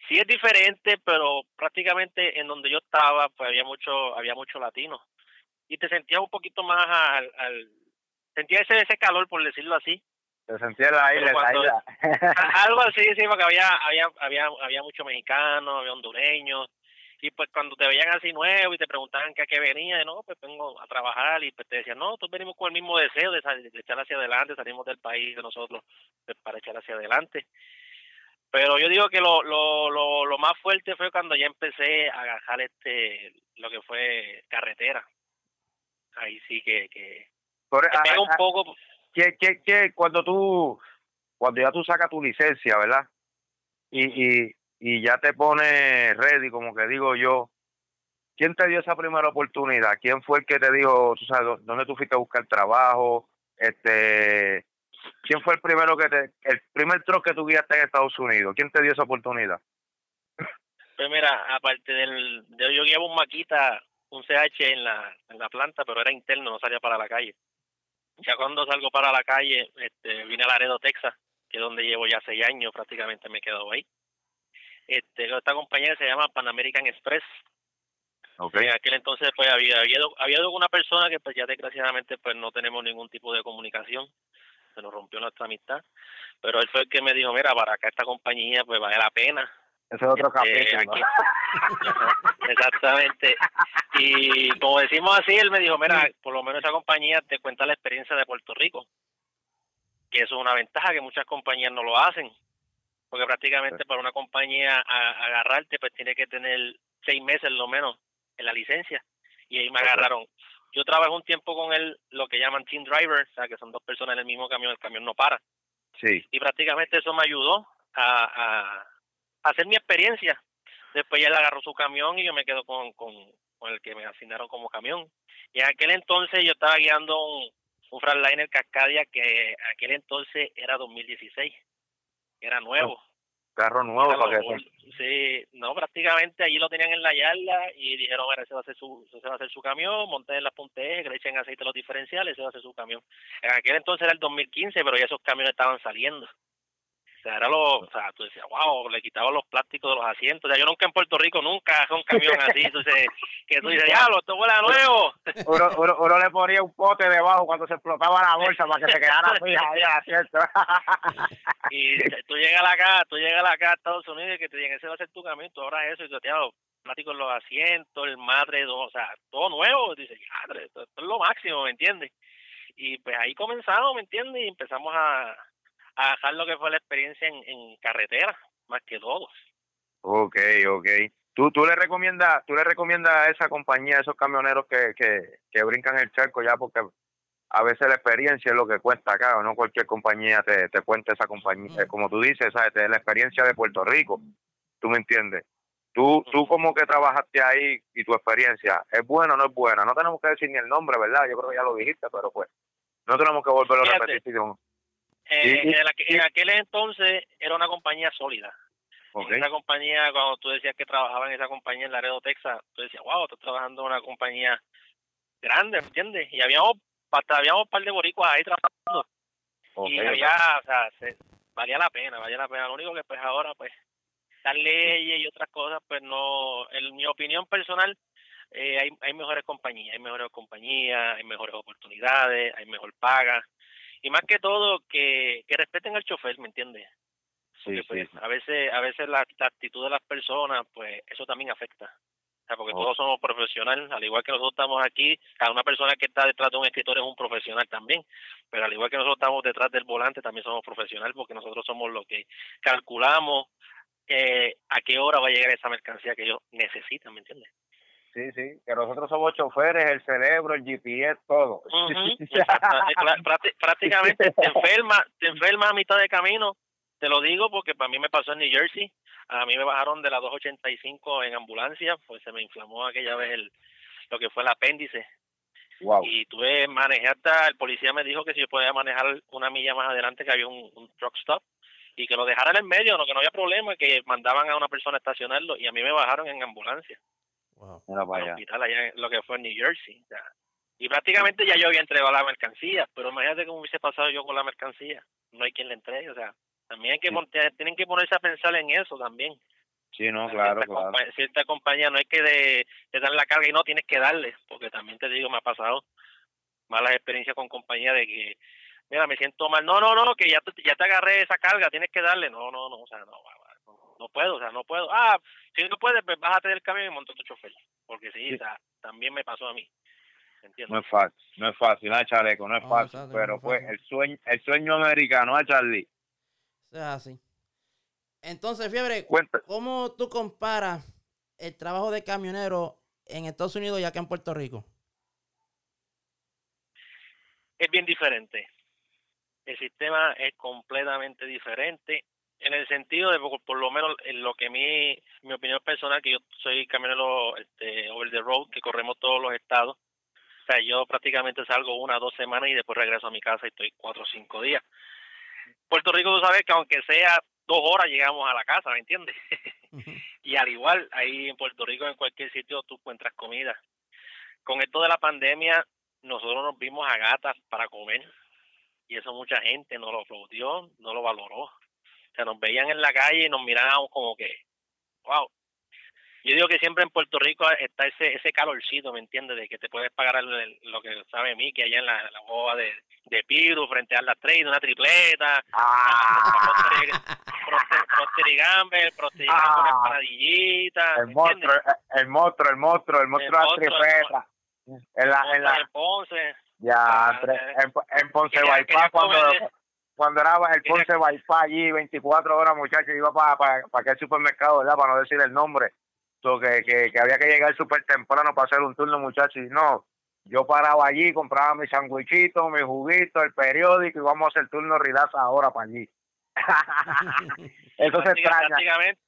Sí es diferente, pero prácticamente en donde yo estaba, pues había mucho, había mucho latino. Y te sentías un poquito más al, al sentía ese, ese calor, por decirlo así. Te sentía el aire, [LAUGHS] algo así, sí, porque había, había, había, había muchos mexicanos, había hondureños, y pues cuando te veían así nuevo y te preguntaban que a qué venía, no, pues vengo a trabajar y pues te decían, no, todos venimos con el mismo deseo de, echar hacia adelante, salimos del país de nosotros pues, para echar hacia adelante. Pero yo digo que lo, lo, lo, lo más fuerte fue cuando ya empecé a agarrar este, lo que fue carretera. Ahí sí que, que Por, un poco. Que, que, que cuando tú, cuando ya tú sacas tu licencia, ¿verdad? Y, y, y ya te pone ready, como que digo yo. ¿Quién te dio esa primera oportunidad? ¿Quién fue el que te dijo, tú sabes, dónde tú fuiste a buscar trabajo? Este, ¿Quién fue el primero que te, el primer truck que tú guiaste en Estados Unidos? ¿Quién te dio esa oportunidad? Pues mira, aparte del, de, yo guiaba un maquita, un CH en la, en la planta, pero era interno, no salía para la calle. Ya cuando salgo para la calle, este, vine a Laredo, Texas, que es donde llevo ya seis años, prácticamente me he quedado ahí. Este, esta compañía se llama Pan American Express. Okay. En aquel entonces pues había, había, había una persona que pues ya desgraciadamente pues no tenemos ningún tipo de comunicación, se nos rompió nuestra amistad, pero él fue el que me dijo, mira, para acá esta compañía pues vale la pena. Ese es otro este, capítulo. [LAUGHS] exactamente. Y como decimos así, él me dijo, mira, por lo menos esa compañía te cuenta la experiencia de Puerto Rico, que eso es una ventaja que muchas compañías no lo hacen porque prácticamente para una compañía agarrarte pues tiene que tener seis meses lo menos en la licencia y ahí me agarraron. Yo trabajé un tiempo con él, lo que llaman team driver, o sea que son dos personas en el mismo camión, el camión no para. Sí. Y prácticamente eso me ayudó a, a, hacer mi experiencia. Después ya él agarró su camión y yo me quedo con, con, con el que me asignaron como camión. Y en aquel entonces yo estaba guiando un, un Freightliner Cascadia que aquel entonces era 2016 era nuevo. Carro nuevo para que Sí, no, prácticamente allí lo tenían en la yarda y dijeron, mira, ese va a ser su, ese va a ser su camión, monté en las puntejas, que le echen aceite a los diferenciales, ese va a ser su camión. En aquel entonces era el 2015, pero ya esos camiones estaban saliendo. Sea, era lo, o sea, tú decías, wow, le quitaban los plásticos de los asientos. O sea, yo nunca en Puerto Rico, nunca [LAUGHS] un camión así. Entonces, que tú dices, diablo, esto huele a nuevo. [LAUGHS] Uno, uno, uno, le ponía un pote debajo cuando se explotaba la bolsa para que se quedara [LAUGHS] fija ahí asiento. y tú llegas acá, tú llegas acá a Estados Unidos y que te digan, ese va a ser tu camión, tú ahora eso, y tú, diablo, plásticos en los asientos, el madre, o sea, todo nuevo. Dices, madre, esto, esto es lo máximo, ¿me entiendes? Y pues ahí comenzamos, ¿me entiendes? Y empezamos a a dejar lo que fue la experiencia en, en carretera, más que todos. Ok, ok. ¿Tú, tú le recomiendas tú le recomiendas a esa compañía, a esos camioneros que, que, que brincan el charco ya porque a veces la experiencia es lo que cuenta acá, no cualquier compañía te, te cuenta esa compañía, como tú dices, ¿sabes? la experiencia de Puerto Rico, ¿tú me entiendes? Tú, tú como que trabajaste ahí y tu experiencia, ¿es buena o no es buena? No tenemos que decir ni el nombre, ¿verdad? Yo creo que ya lo dijiste, pero pues no tenemos que volverlo a repetir. Eh, en, aquel entonces era una compañía sólida. Okay. Esa compañía, cuando tú decías que trabajaba en esa compañía en Laredo, Texas, tú decías, wow, estás trabajando en una compañía grande, ¿me entiendes? Y habíamos, habíamos un par de boricuas ahí trabajando. y había, o sea, valía la pena, valía la pena. Lo único que pues ahora, pues, las leyes y otras cosas, pues no, en mi opinión personal, eh, hay, hay mejores compañías, hay mejores compañías, hay mejores oportunidades, hay mejor paga. Y más que todo, que, que respeten al chofer, ¿me entiendes? Porque, pues, a veces, a veces la, actitud de las personas, pues eso también afecta. O sea, porque todos somos profesionales, al igual que nosotros estamos aquí, a una persona que está detrás de un escritor es un profesional también, pero al igual que nosotros estamos detrás del volante, también somos profesionales porque nosotros somos los que calculamos eh, a qué hora va a llegar esa mercancía que ellos necesitan, ¿me entiendes? Sí, sí, que nosotros somos choferes, el cerebro, el GPS, todo. [LAUGHS] prácticamente te enferma, te enferma a mitad de camino. Te lo digo porque para mí me pasó en New Jersey. A mí me bajaron de la 285 en ambulancia, pues se me inflamó aquella vez el, lo que fue el apéndice. Wow. Y tuve manejar hasta, el policía me dijo que si yo podía manejar una milla más adelante que había un, un truck stop y que lo dejaran en el medio, no que no había problema, que mandaban a una persona a estacionarlo y a mí me bajaron en ambulancia. Wow. hospital allá lo que fue en New Jersey. Y prácticamente ya yo había entregado la mercancía, pero imagínate cómo hubiese pasado yo con la mercancía. No hay quien le entregue, o sea, también hay que tienen que ponerse a pensar en eso también. Sí, no, claro, cierta, claro. cierta compañía no hay que de, de dar la carga y no tienes que darle, porque también te digo, me ha pasado malas experiencias con compañías de que mira, me siento mal. No, no, no, que ya te, ya te agarré esa carga, tienes que darle. No, no, no, o sea, no, no, puedo, o sea, no puedo. Ah, si no puedes, pues bájate del camión y monta tu chofer. Porque sí, O sea, también me pasó a mí. No es fácil, no es fácil, no es chaleco, no es fácil, pero pues el sueño, el sueño americano, a Charlie? O sea, así. Entonces, Fiebre, ¿cómo tú comparas el trabajo de camionero en Estados Unidos y acá en Puerto Rico? Es bien diferente el sistema es completamente diferente en el sentido de por, lo menos en lo que mi mi opinión personal que yo soy camionero este over the road que corremos todos los estados o sea yo prácticamente salgo una dos semanas y después regreso a mi casa y estoy cuatro o cinco días Puerto Rico tú sabes que aunque sea dos horas llegamos a la casa ¿me entiendes? [LAUGHS] y al igual ahí en Puerto Rico en cualquier sitio tú encuentras comida con esto de la pandemia nosotros nos vimos a gatas para comer y eso mucha gente no lo aplaudió, no lo valoró. O sea, nos veían en la calle y nos miraban como que, wow. Yo digo que siempre en Puerto Rico está ese ese calorcito, ¿me entiendes? De que te puedes pagar lo que sabe mí, que allá en la, la boda de, de Piru, frente a la trade, una tripleta, ah. Gamber, ah. paradillita. El monstruo, el, monstruo, el monstruo, el monstruo de la tripleta. En la, en la, Ponce. Ya, ah, en, en, Ponce Bypass, cuando, cuando era el Ponce Bypass allí, 24 horas, muchachos, iba para para para aquel supermercado, ¿verdad? Para no decir el nombre. So, que, que, que había que llegar súper temprano para hacer un turno, muchachos. Y no, yo paraba allí, compraba mi sandwichito, mi juguito, el periódico y vamos a hacer turno ridaza ahora para allí. [LAUGHS] Eso se extraña. Prácticamente,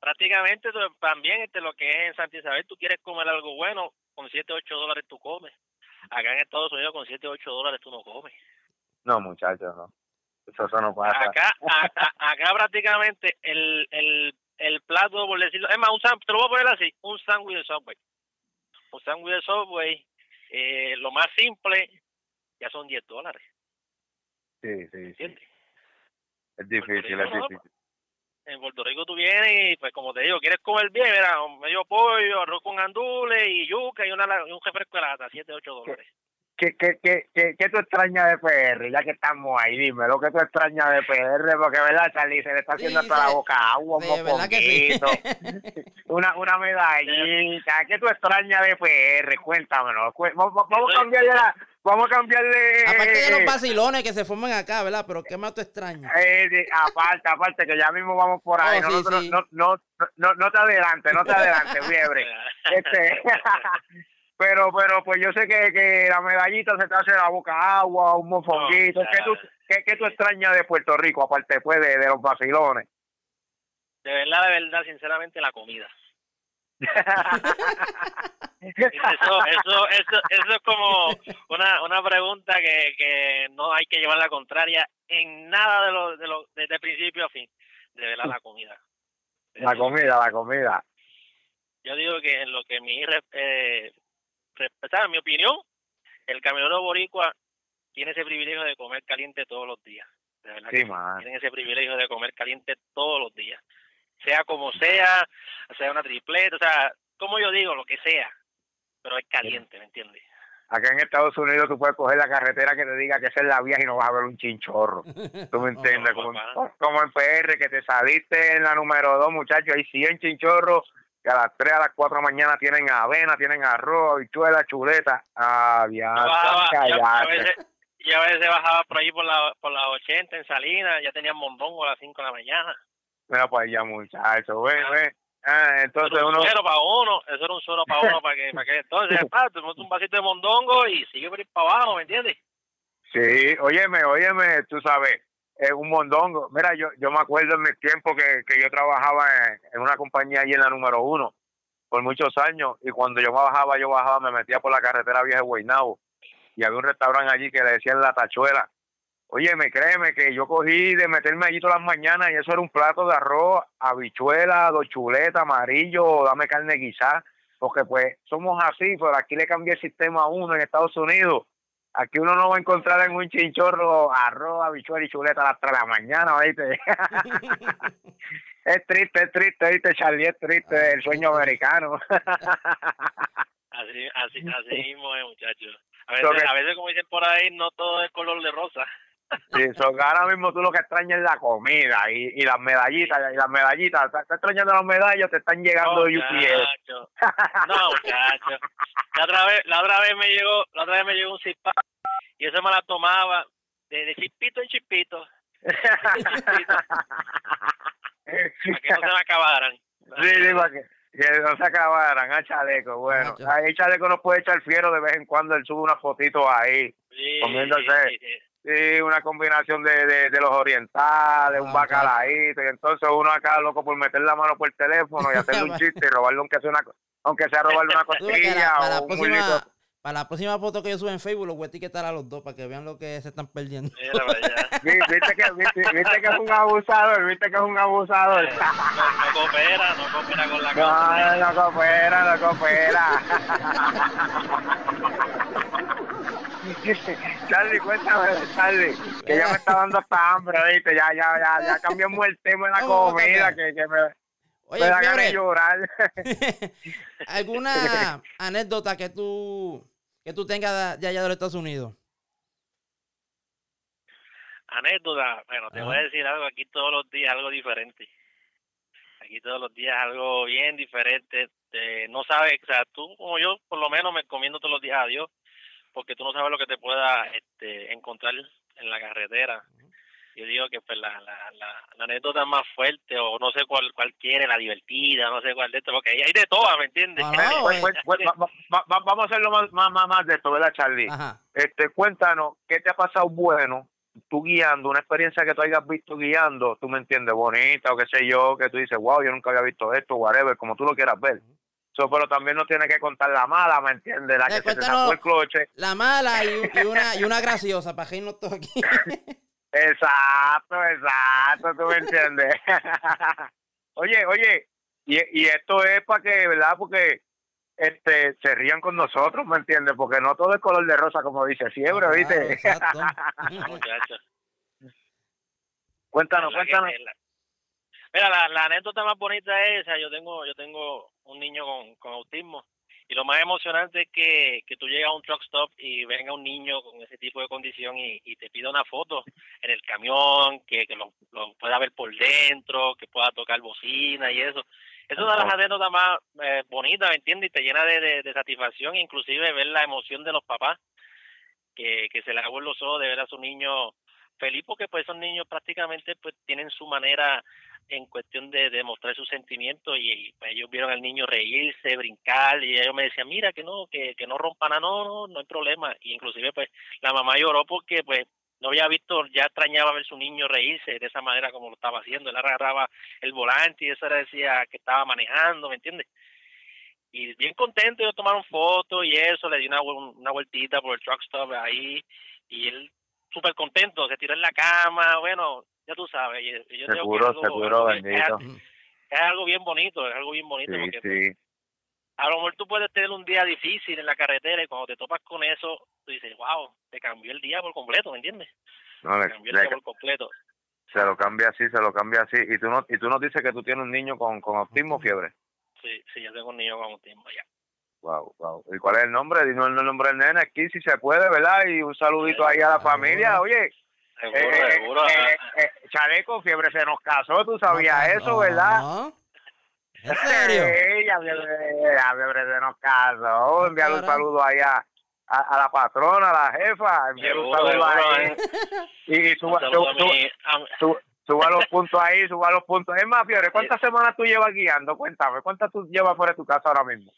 prácticamente también este, lo que es en Santa Isabel, tú quieres comer algo bueno, con 7, 8 dólares tú comes. Acá en Estados Unidos con 7, 8 dólares tú no comes. No, muchachos, no. Eso, no pasa. Acá, acá, prácticamente el, el, el plato, por decirlo, es más, un, te lo voy a poner así, un sándwich de Subway. Un sándwich de Subway, eh, lo más simple, ya son 10 dólares. Sí, sí, sí. Es difícil, es difícil en Puerto Rico tú vienes y pues como te digo, quieres comer bien, mira, medio pollo, arroz con andules y yuca y, una, y un refresco de lata, 7, 8 dólares. ¿Qué, qué, qué, qué, qué tú extrañas de PR? Ya que estamos ahí, dime lo que tú extrañas de PR, porque verdad, Charlie, se le está haciendo hasta la boca agua, un poquito, [LAUGHS] una, una medallita. ¿Qué tú extrañas de PR? Cuéntamelo. Vamos, vamos a cambiarle la, vamos a cambiarle. Aparte de los vacilones que se forman acá, ¿verdad? Pero ¿qué más te extraña? Eh, aparte, aparte, que ya mismo vamos por ahí. Oh, No, no, no, no, te adelante, no te adelante, fiebre. [LAUGHS] este, [LAUGHS] pero, pero, pues yo sé que, que la medallita se te hace la boca agua, un mofonguito. No, ¿Qué, tú, qué, qué tú extrañas de Puerto Rico, aparte pues, de, de los vacilones? De verdad, de verdad, sinceramente, la comida. [LAUGHS] Eso, eso, eso, eso es como una, una pregunta que, que no hay que llevar la contraria en nada de lo, de lo, desde principio a fin. De verdad, la comida. la comida, la comida. Yo digo que en lo que mi, eh, en mi opinión, el camionero boricua tiene ese privilegio de comer caliente todos los días. De verdad Sí, tienen ese privilegio de comer caliente todos los días. Sea como sea, sea una tripleta, o sea, como yo digo, lo que sea. Pero es caliente, ¿me entiendes? Acá en Estados Unidos tú puedes coger la carretera que te diga que esa es la vía y no vas a ver un chinchorro. ¿Tú me [LAUGHS] entiendes? como, como en PR, que te saliste en la número dos, muchachos, hay 100 chinchorros que a las 3, a las 4 de la mañana tienen avena, tienen arroz, habichuela, chuleta. Ah, ya, Yo a veces, bajaba por ahí por la, por las 80 en Salinas, ya tenían mondongo a las 5 de la mañana. Mira para allá, muchachos, ven. Ah, entonces Eso uno... un suero para uno, eso era un suero para uno, para que, para que entonces, [LAUGHS] te metes un vasito de mondongo y sigue por ahí para abajo, ¿me entiendes? Sí, óyeme, óyeme, tú sabes, es un mondongo. Mira, yo yo me acuerdo en mis tiempos que, que yo trabajaba en, una compañía allí en la número uno por muchos años y cuando yo bajaba, yo bajaba, me metía por la carretera vieja de Guaynabo y había un restaurante allí que le decían La Tachuela. Óyeme, créeme que yo cogí de meterme allí todas las mañanas y eso era un plato de arroz, habichuela, dos chuletas, amarillo, dame carne guisada, porque pues somos así, pero aquí le cambié el sistema a uno en Estados Unidos. Aquí uno no va a encontrar en un chinchorro arroz, habichuela y chuleta a las 3 de la mañana, ¿viste? [LAUGHS] es triste, es triste, ¿viste, Charlie? Es triste el sueño americano. [LAUGHS] Así, así, así mismo es, muchachos. A veces, a veces, como dicen por ahí, no todo es color de rosa. Sí, so, que ahora mismo tú lo que extrañas es la comida y, y las medallitas, y las medallitas, estás extrañando las medallas, te están llegando de UPS. No, muchacho. La otra vez, la otra vez me llegó, la otra vez me llegó un zipá y eso me la tomaba de, de chispito en chispito para que no se me acabaran. Sí, sí, para que, que no se acabaran a chaleco. Bueno, ahí chaleco nos puede echar fiero de vez en cuando, él sube una fotito ahí. Sí, Comiéndose. sí, sí. Sí, una combinación de, de, de los orientales, un Ah, bacalaíto, y entonces uno acá loco por meter la mano por el teléfono y hacerle un [LAUGHS] chiste y robarle aunque sea una, aunque sea robarle una costilla para, la o un próxima, para la próxima foto que yo suba en Facebook, los voy a etiquetar a los dos para que vean lo que se están perdiendo. Mira para [LAUGHS] Viste que, viste, viste que es un abusador, viste que es un abusador. No, no coopera, no coopera con la cosa. No, no coopera, no coopera. [LAUGHS] Charlie, cuéntame, Charlie, que ya me está dando hasta hambre, ¿viste? Ya, ya, ya, ya cambiamos el tema de la [LAUGHS] ¿Cómo va a comida, que, que me, Oye, me Fiebre, llorar. [LAUGHS] ¿alguna [LAUGHS] anécdota que tú que tú tengas de allá de los Estados Unidos? Anécdota, bueno, te Ajá. voy a decir algo, aquí todos los días algo diferente. Aquí todos los días algo bien diferente. Este, no sabes, o sea, tú como yo, por lo menos me encomiendo todos los días a Dios, porque tú no sabes lo que te pueda este, encontrar en la carretera. Yo digo que pues la, la, la, la anécdota más fuerte, o no sé cuál, cuál quiere, la divertida, no sé cuál de esto, porque hay de todas, ¿me entiendes? Ah, no, Pues, pues, pues, va- va- va- vamos a hacerlo más, más, más, más de esto, ¿verdad, Charlie? Ajá. Este, cuéntanos, ¿qué te ha pasado bueno tú guiando, una experiencia que tú hayas visto guiando, tú me entiendes, bonita o qué sé yo, que tú dices, wow, yo nunca había visto esto, whatever, como tú lo quieras ver. So, pero también no tienes que contar la mala, ¿me entiendes? La Eh, que se te sacó el cloche. La mala y, y una y una graciosa para reírnos todos aquí. Exacto, exacto, tú me entiendes. [LAUGHS] oye, oye, y, y esto es para que, ¿verdad? Porque este se rían con nosotros, ¿me entiendes? Porque no todo es color de rosa, como dice Fiebre, Claro, ¿viste? exacto. [LAUGHS] Muchacho. cuéntanos, ¿Verdad que cuéntanos. la- Mira, la, la anécdota más bonita es esa. Yo tengo, yo tengo un niño con, con autismo y lo más emocionante es que, que tú llegas a un truck stop y venga un niño con ese tipo de condición y, y te pida una foto en el camión, que, que lo, lo pueda ver por dentro, que pueda tocar bocina y eso. Es una de las anécdotas más eh, bonitas, ¿me entiendes? Y te llena de, de, de satisfacción, inclusive ver la emoción de los papás, que, que se le aguan los ojos de ver a su niño feliz porque pues esos niños prácticamente pues tienen su manera en cuestión de demostrar sus sentimientos y, pues, ellos vieron al niño reírse, brincar y ellos me decían, mira que no, que, que no rompan nada, no, no, no hay problema. Y inclusive pues la mamá lloró porque pues no había visto, ya extrañaba ver su niño reírse de esa manera como lo estaba haciendo. Él agarraba el volante y eso era decía que estaba manejando, ¿me entiendes? Y bien contento, ellos tomaron fotos y eso, le di una, una vueltita por el truck stop ahí y él súper contento, se tiró en la cama, bueno, ya tú sabes. Yo seguro, algo, seguro, bendito. Es, algo bien bonito, es algo bien bonito. Sí, porque, sí. A lo mejor tú puedes tener un día difícil en la carretera y cuando te topas con eso, tú dices, wow, te cambió el día por completo, ¿me entiendes? No, le, cambió el día por completo. Se lo cambia así, se lo cambia así. ¿Y tú, no, y tú nos dices que tú tienes un niño con, con autismo fiebre? Sí, sí, yo tengo un niño con autismo ya. Wow, wow. ¿Y cuál es el nombre? Dinos el nombre del nene aquí, si se puede, ¿verdad? Y un saludito ahí a la familia. Oye, Seguro, eh, seguro. eh, eh, Chaleco, fiebre se nos casó, tú sabías eso, ¿verdad? No. ¿En serio? Sí, ya fiebre, la fiebre se nos casó. Enviar un Cara. saludo ahí a, la patrona, a la jefa. Enviar un saludo seguro, ahí. eh. Y, Un suba, suba los puntos ahí, suba los puntos. Es más, Fiebre, ¿cuántas semanas tú llevas guiando? Cuéntame, ¿cuántas tú llevas fuera de tu casa ahora mismo?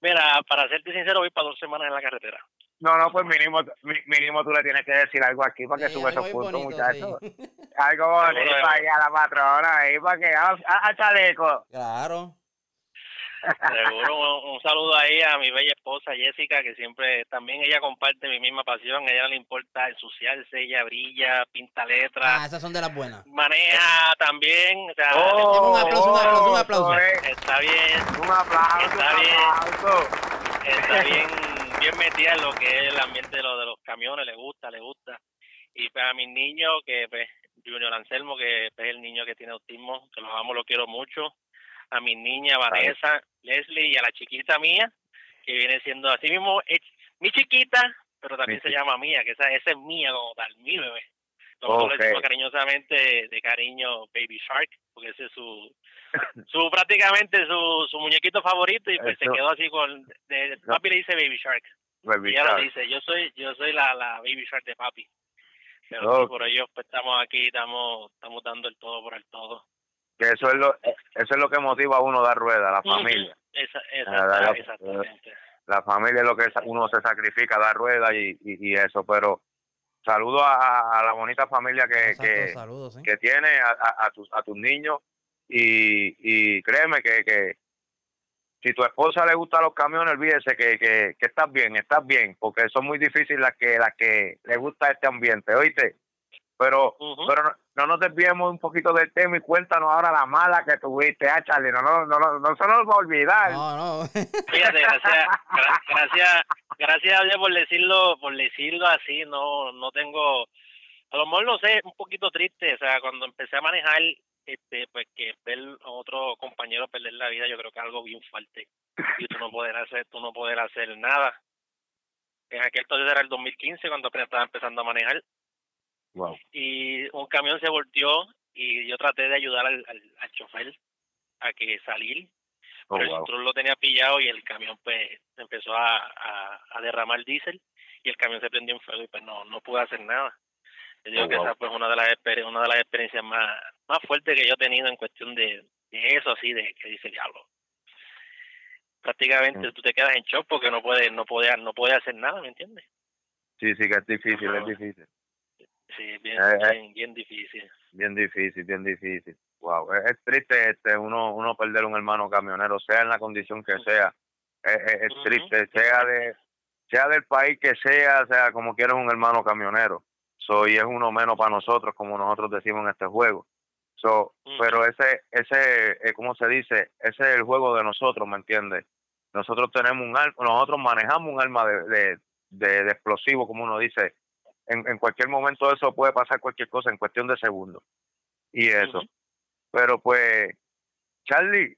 Mira, para serte sincero, voy para dos semanas en la carretera. No, no, pues mínimo, mínimo tú le tienes que decir algo aquí para que Sí, sube esos puntos, muchachos. sí. [LAUGHS] Algo bonito Seguro. ahí a la patrona, ahí para que a, a- a Chaleco. Claro. Seguro, un, un saludo ahí a mi bella esposa Jessica, que siempre también ella comparte mi misma pasión. A ella no le importa ensuciarse, ella brilla, pinta letras, Ah, esas son de las buenas. maneja también. O sea, Oh, un aplauso, un aplauso, un aplauso. eso es. está bien, Un aplauso, Está un bien. aplauso. está bien, bien metida en lo que es el ambiente de, lo, de los camiones, le gusta, le gusta. Y pues a mis niños, que pues, Junior Anselmo, que pues, es el niño que tiene autismo, que los amo, lo quiero mucho. A mi niña Vanessa, Leslie y a la chiquita mía, que viene siendo así mismo, es mi chiquita, pero también Mi se llama mía, que esa, esa es mía como tal, mi bebé. Nosotros Ok. le decimos cariñosamente de cariño Baby Shark, porque ese es su, [LAUGHS] su prácticamente su, su muñequito favorito y pues se quedó así con, de, papi le dice Baby Shark. Baby Y lo Shark. dice, yo soy yo soy la, la Baby Shark de papi. Pero sí, por ello pues estamos aquí, estamos estamos dando el todo por el todo. Que eso es lo, eso es lo que motiva a uno a dar rueda, la familia. Esa, Ah, la- la- exactamente. La familia es lo que uno se sacrifica, dar rueda y, y, y eso. Pero saludo a, a la bonita familia que, Exacto, que, saludos, ¿sí? que tiene a, a, a tus, a tus niños y, y créeme que, que si tu esposa le gustan los camiones, olvídese que, que, que estás bien, estás bien, porque son muy difíciles las que las que le gusta este ambiente, ¿oíste? Pero pero no, no nos desviemos un poquito del tema y cuéntanos ahora la mala que tuviste, ah, Charlie, no, no, no, no, no se nos va a olvidar. No, no. [LAUGHS] Fíjate, gracias, gra- gracias, gracias a Dios por decirlo, por decirlo así, no, no tengo, a lo mejor no sé, un poquito triste, o sea, cuando empecé a manejar, este, pues que ver a otro compañero perder la vida, yo creo que es algo bien fuerte, y tú no poder hacer, tú no poder hacer nada. En aquel entonces era el 2015 cuando apenas estaba empezando a manejar, Wow. y un camión se volteó y yo traté de ayudar al, al, al chofer a que salir Oh, pero el wow. cinturón lo tenía pillado y el camión pues empezó a, a, a derramar diésel y el camión se prendió en fuego y pues no no pude hacer nada yo digo Oh, que wow. esa pues una de las una de las experiencias más más fuertes que yo he tenido en cuestión de, de eso así de que dice diablo prácticamente Mm. tú te quedas en shock porque no puedes no puedes no puedes hacer nada me entiendes Sí, sí, que es difícil, es difícil. sí bien Eh, eh. bien, bien difícil Bien difícil, bien difícil. Wow, es, es triste este uno uno perder un hermano camionero, sea en la condición que sea. Es, es- es Ujú. triste, sea de sea del país que sea, sea como quiera es un hermano camionero. So, y es uno menos para nosotros, como nosotros decimos en este juego. So, pero ese ese eh, ¿cómo se dice? Ese es el juego de nosotros, ¿me entiendes? Nosotros tenemos un arma, nosotros manejamos un arma de, de, de, de explosivo, como uno dice. En, en cualquier momento eso puede pasar cualquier cosa en cuestión de segundos. Y eso. Pero pues, Charlie,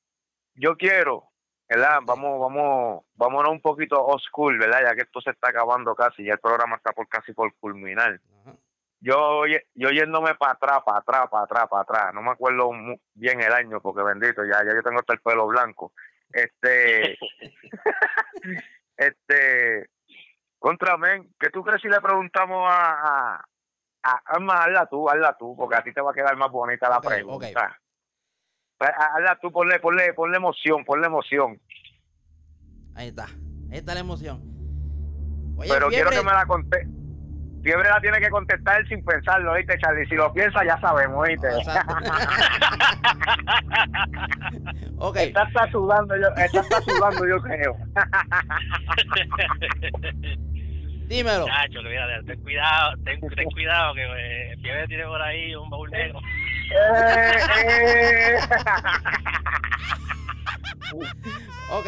yo quiero, ¿verdad? Vamos, vamos, vámonos un poquito old school, ¿verdad? Ya que esto se está acabando casi, ya el programa está por casi por culminar. Ajá. Yo, oye- yo yéndome para atrás, para atrás, para atrás, para atrás. No me acuerdo bien el año, porque bendito, ya, ya yo tengo hasta el pelo blanco. Este, [LAUGHS] este, contra men, ¿qué tú crees si le preguntamos a, a, a- hazla tú, hazla tú, porque a ti te va a quedar más bonita la pregunta. Hazla tú, ponle, ponle, ponle emoción, ponle emoción. Ahí está. Ahí está la emoción. Oye, Pero quiero que me la conté. Fiebre la tiene que contestar sin pensarlo, ¿oíste, Charlie? Si lo piensa, ya sabemos, ¿oíste? Exacto. [LAUGHS] ok, Esta está sudando, yo, está sudando, yo creo. [LAUGHS] dímelo. Chacho, olvídate, ten cuidado, ten, ten cuidado que eh, Fiebre tiene por ahí un baúl negro. [LAUGHS] Ok.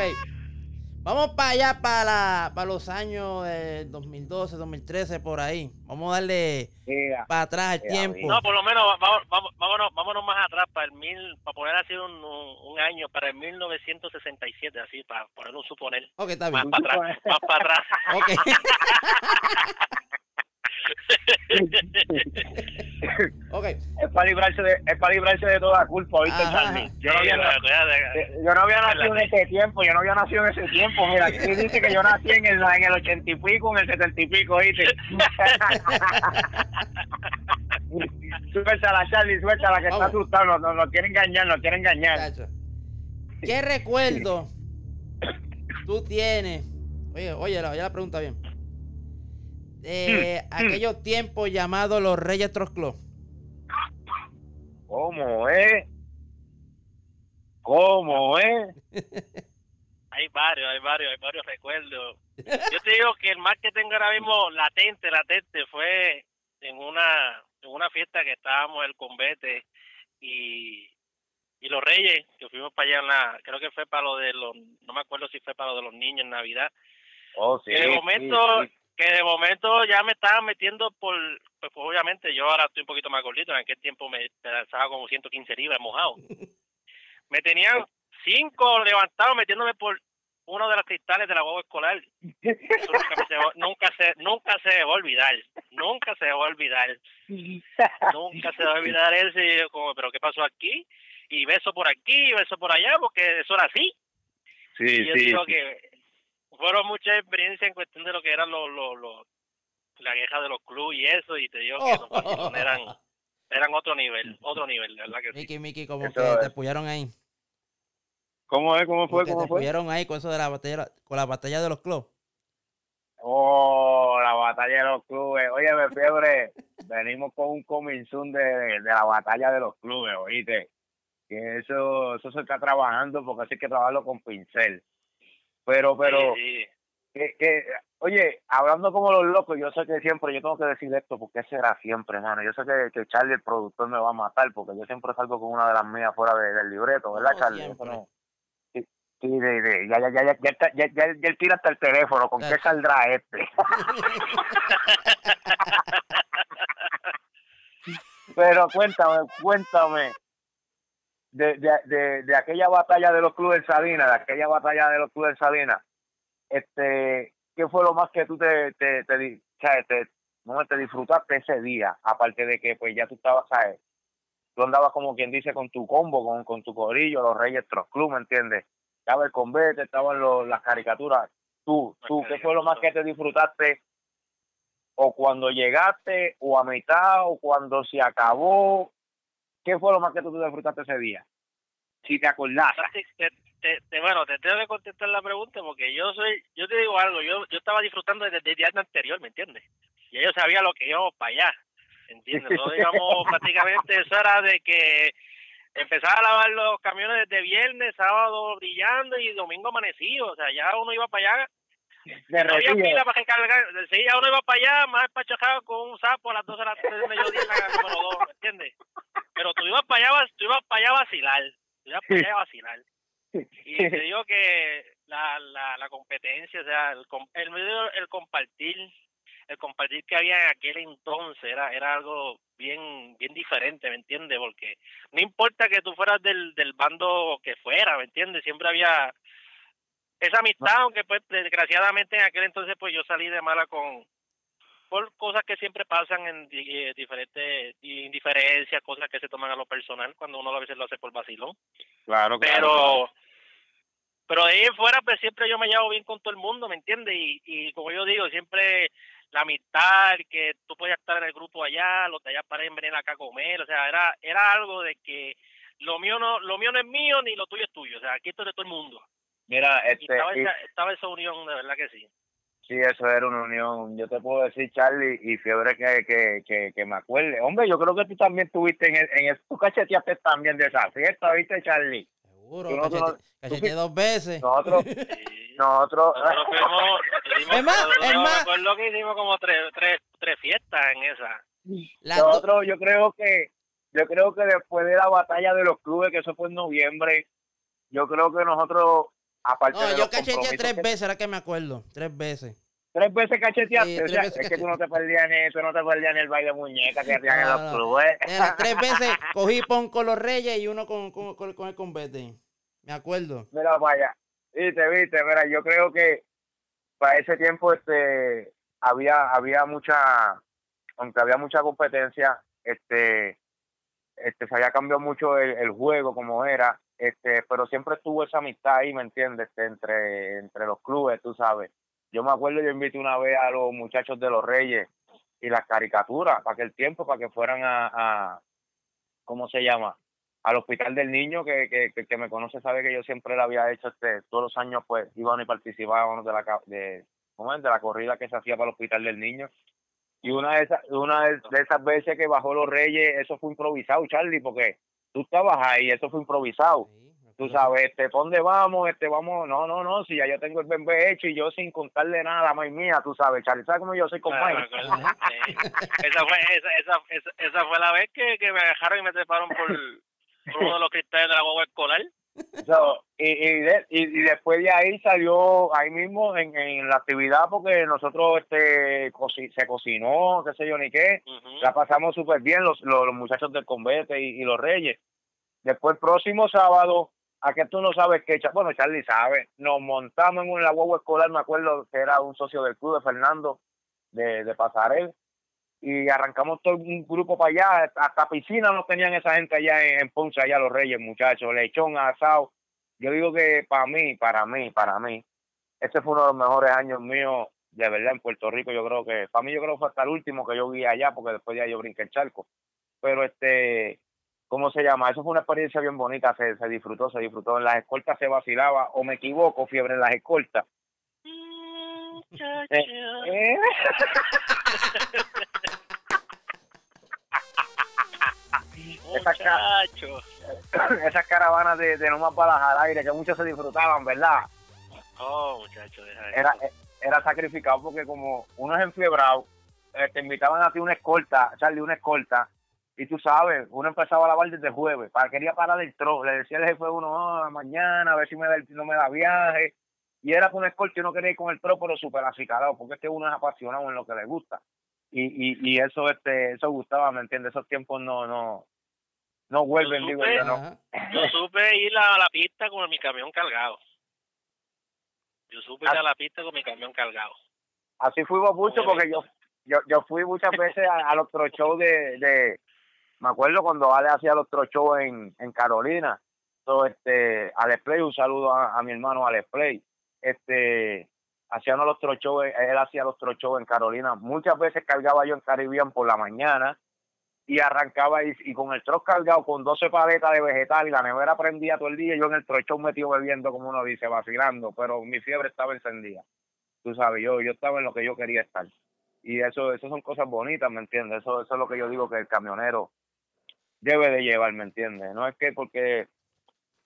Vamos para allá, para, para los años del 2012, 2013, por ahí. Vamos a darle Mira, para atrás el Ya, tiempo. No, por lo menos vamos, vamos, vámonos, vámonos más atrás para el mil, para poner así un, un, año, para el 1967, así, para poner un suponer. Ok, está Más bien. para atrás, más para atrás. Ok. [LAUGHS] [LAUGHS] ok. es para librarse de, es para librarse de toda culpa, ¿oíste, Ajá, Charlie? Yo no, había, pero cuídate. yo no había nacido en ese tiempo, yo no había nacido en ese tiempo. Mira, aquí dice que yo nací en el, en el ochenta y pico, en el setenta y pico, ¿oíste? [LAUGHS] suéltala, Charlie, suéltala, que está asustado, nos, nos, nos quiere engañar, nos quiere engañar. ¿Qué recuerdo tú tienes? Oye, oye, la, oye la pregunta bien. De aquellos tiempos llamados los Reyes Trot Club. ¿Cómo es? ¿Cómo es? [LAUGHS] Hay varios, hay varios, hay varios recuerdos. Yo te digo que el más que tengo ahora mismo latente, latente, fue en una, en una fiesta que estábamos el convete y, y los reyes, que fuimos para allá en la, creo que fue para lo de los, no me acuerdo si fue para lo de los niños en Navidad, Oh, sí, de sí, momento, sí. Que de momento ya me estaban metiendo por, pues, pues, obviamente yo ahora estoy un poquito más gordito, en aquel tiempo me pesaba como 115 libras mojado. [LAUGHS] Me tenían cinco levantados metiéndome por uno de los cristales de la guagua escolar. Eso nunca, se, nunca se nunca se va a olvidar, nunca se va a olvidar, nunca se va a olvidar eso y yo como, pero ¿qué pasó aquí? Y beso por aquí, beso por allá, porque eso era así. Sí, Y yo sí, digo sí. que fueron muchas experiencias en cuestión de lo que eran los, los, los- la queja de los clubes y eso, y te digo que los [LAUGHS] eran, eran otro nivel, otro nivel, de verdad que sí. Miki, Miki, como Eso que te es. puyaron ahí. ¿Cómo es? ¿Cómo Como fue? que ¿Cómo te fue? puyaron ahí con eso de la batalla, con la batalla de los clubs. Oh, la batalla de los clubes. Oye, me fiebre, [LAUGHS] venimos con un coming soon de, de la batalla de los clubes, oíste. Que eso, eso se está trabajando porque así hay que trabajarlo con pincel. Pero, pero, Sí, sí. que, que, oye, hablando como los locos, yo sé que siempre, yo tengo que decir esto porque será siempre, hermano. Yo sé que, que Charlie, el productor, me va a matar porque yo siempre salgo con una de las mías fuera de- del libreto, ¿verdad, No, Charlie? No- Sí, sí, de, de- ya, ya, ya, ya, ya, ya, ya, ya él tira hasta el teléfono, ¿con Ya. qué saldrá este? [LAUGHS] [LAUGHS] Pero cuéntame, cuéntame de, de, de, de aquella batalla de los clubes en Salinas, de aquella batalla de los clubes en Salinas, este, ¿qué fue lo más que tú te, te, te, te, no, te disfrutaste ese día? Aparte de que pues ya tú estabas, ¿sabes? Tú andabas como quien dice con tu combo, con, con tu corillo, los Reyes Trot Club, ¿me entiendes? Estaba el convete, estaban los, las caricaturas. Tú, tú, ¿qué fue lo más que te disfrutaste o cuando llegaste, o a mitad, o cuando se acabó. ¿Qué fue lo más que tú te disfrutaste ese día? Si te acordás. Te- te- te- te- bueno, te tengo que contestar la pregunta porque yo soy, yo te digo algo, yo yo estaba disfrutando desde el día anterior, ¿me entiendes? Y yo sabía lo que íbamos para allá, ¿entiendes? Nosotros [LAUGHS] digamos prácticamente eso era de que empezaba a lavar los camiones desde viernes, sábado brillando y domingo amanecido, o sea, ya uno iba para allá De no había pila para recargar. Sí, ya uno iba para allá, más espachajado con un sapo a las 12 de la tarde del mediodía en la número 2, ¿me entiendes? Pero tú ibas para allá, tú ibas para allá a vacilar. Tú ibas para allá a vacilar. Y te digo que la, la, la competencia, o sea, el, el, el compartir, el compartir que había en aquel entonces era, era algo bien bien diferente, ¿me entiendes? Porque no importa que tú fueras del, del bando que fuera, ¿me entiendes? Siempre había esa amistad, aunque pues desgraciadamente en aquel entonces pues yo salí de mala con por cosas que siempre pasan en eh, diferentes indiferencias, cosas que se toman a lo personal cuando uno a veces lo hace por vacilón Claro, claro, pero claro. pero de ahí en fuera pues siempre yo me llevo bien con todo el mundo me entiendes y, y como yo digo siempre la amistad que tú podías estar en el grupo allá los de allá para venir acá a comer o sea era era algo de que lo mío no lo mío no es mío ni lo tuyo es tuyo. O sea, aquí esto es de todo el mundo. Mira, este, estaba, y- esa, estaba esa unión, de verdad que sí. sí, eso era una unión. Yo te puedo decir, Charlie, y fiebre que, que, que, que me acuerde. Hombre, yo creo que tú también tuviste en, el, en el, tú cacheteaste también de esa fiesta, ¿viste, Charlie? Seguro, Tú no- tú cachete- no- cacheteé dos veces. Nosotros, Sí. [LAUGHS] nosotros, Nosotros [LAUGHS] fuimos, hicimos- Es más, nosotros es me más. acuerdo que hicimos como tres, tres, tres fiestas en esa. Dos- nosotros, yo creo que, yo creo que después de la batalla de los clubes, que eso fue en noviembre, yo creo que nosotros, aparte No, de yo cacheteé tres que- veces, ahora que me acuerdo. Tres veces. Tres veces cacheteaste. Sí, o tres sea, veces es que tú no te perdías en eso, no te perdías en el baile de muñecas que hacían en No, los no. clubes. Era tres veces [LAUGHS] cogí pon con los reyes y uno con, con, con, con el convete. Me acuerdo. Mira, vaya. Viste, viste, mira, yo creo que para ese tiempo este había había mucha aunque había mucha competencia, este este se había cambiado mucho el, el juego como era, este, pero siempre estuvo esa amistad ahí, ¿me entiendes? Este, entre entre los clubes, tú sabes. Yo me acuerdo, yo invité una vez a los muchachos de los Reyes y las caricaturas para aquel tiempo, para que fueran a, a ¿cómo se llama? Al Hospital del Niño, que, que, que, me conoce sabe que yo siempre le había hecho, este, todos los años pues iban y participaban de la, de, ¿cómo es? de la corrida que se hacía para el Hospital del Niño. Y una de esas, una de esas veces que bajó los Reyes, eso fue improvisado, Charlie, porque tú estabas ahí, eso fue improvisado Sí, tú sabes, este, ¿pa' dónde vamos? Este, vamos, no, no, no, si ya yo tengo el bembé hecho y yo sin contarle nada a May mía, tú sabes, Charlie, ¿sabes cómo yo soy con Mike? Sí. [LAUGHS] esa, fue, esa, esa, esa, esa fue la vez que, que me dejaron y me treparon por, por uno de los cristales de la guagua escolar. [LAUGHS] So, y, y, de- y, y después de ahí salió ahí mismo en, en la actividad porque nosotros este se cocinó, qué sé yo ni qué, la pasamos súper bien los, los, los muchachos del convete y, y los reyes. Después el próximo sábado, a que tú no sabes qué, bueno, Charlie sabe, nos montamos en una guagua escolar, me acuerdo que era un socio del club de Fernando, de, de Pasarel, y arrancamos todo un grupo para allá, hasta piscina no tenían esa gente allá en, en Ponce, allá los reyes, muchachos, lechón, asado. Yo digo que para mí, para mí, para mí, este fue uno de los mejores años míos, de verdad, en Puerto Rico. Yo creo que, para mí, yo creo que fue hasta el último que yo vi allá, porque después de ahí yo brinqué el charco. Pero este, ¿cómo se llama? Eso fue una experiencia bien bonita, se, se disfrutó, se disfrutó. En las escoltas se vacilaba, o me equivoco, fiebre en las escoltas. Muchacho. Eh, [LAUGHS] esa cara- Muchacho. [COUGHS] Esas caravanas de, de no más balas al aire, que muchos se disfrutaban, ¿verdad? Oh, muchacho, deja era, era sacrificado porque como uno es enfiebrado, eh, te invitaban a ti una escolta, Charlie, una escolta, y tú sabes, uno empezaba a lavar desde jueves, para quería parar el tro, le decía el jefe a uno, "Ah, mañana, a ver si me da no me da viaje, y era con una escolta y uno quería ir con el tro, pero súper acicalado, porque es que uno es apasionado en lo que le gusta, y, y, y eso este eso gustaba, ¿me entiendes? Esos tiempos no, no, no vuelven, digo supe- yo, no. Ajá. Yo supe ir a la pista con mi camión cargado. Yo supe ir a la pista con mi camión cargado. así fuimos mucho porque yo yo yo fui muchas veces a, a los otros shows de, de me acuerdo cuando Ale hacía los otros shows en, en Carolina so, este Alex Play un saludo a, a mi hermano Alex Play este hacíamos los otros shows él hacía los otros shows en Carolina muchas veces cargaba yo en Caribbean por la mañana y arrancaba y, y con el troc cargado con 12 paletas de vegetal y la nevera prendía todo el día y yo en el troc show metido bebiendo como uno dice vacilando pero mi fiebre estaba encendida tú sabes, yo, yo estaba en lo que yo quería estar. Y eso, eso son cosas bonitas, ¿me entiendes? Eso, eso es lo que yo digo que el camionero debe de llevar, ¿me entiendes? No es que porque,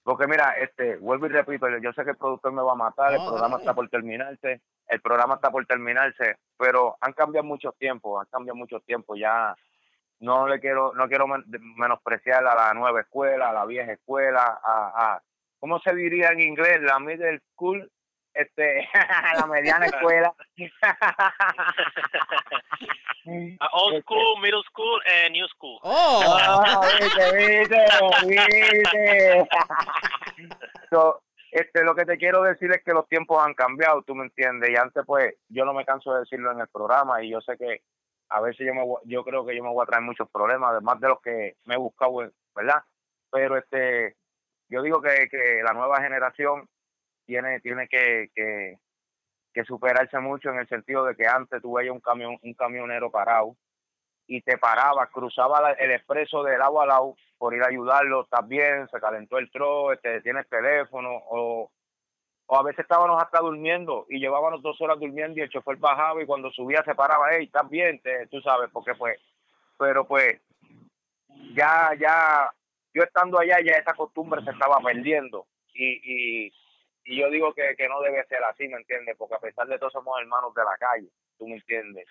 porque mira, este, vuelvo y repito, yo, sé que el productor me va a matar, el No, programa está por terminarse, el programa está por terminarse, pero han cambiado muchos tiempos, han cambiado muchos tiempos, ya no le quiero, no quiero men- menospreciar a la nueva escuela, a la vieja escuela, a, a ¿cómo se diría en inglés? La middle school, este, [LAUGHS] la mediana escuela. Old school, middle school, and new school. ¡Oh! Ah, viste, viste, viste. So, este, lo que te quiero decir es que los tiempos han cambiado, tú me entiendes, y antes pues yo no me canso de decirlo en el programa y yo sé que a veces yo me yo creo que yo me voy a traer muchos problemas, además de los que me he buscado, ¿verdad? Pero este, yo digo que, que la nueva generación tiene, tiene que, que, superarse mucho en el sentido de que antes tú veías un camión, un camionero parado y te paraba, cruzaba el expreso de lado a lado por ir a ayudarlo, estás bien, se calentó el tro, este, tienes teléfono, o, o a veces estábamos hasta durmiendo y llevábamos dos horas durmiendo y el chofer bajaba y cuando subía se paraba, hey, te, tú sabes, porque pues, pero pues, ya, ya, yo estando allá ya esa costumbre se estaba perdiendo y, y, y yo digo que, que no debe ser así, ¿me entiendes? Porque a pesar de todo somos hermanos de la calle, ¿tú me entiendes?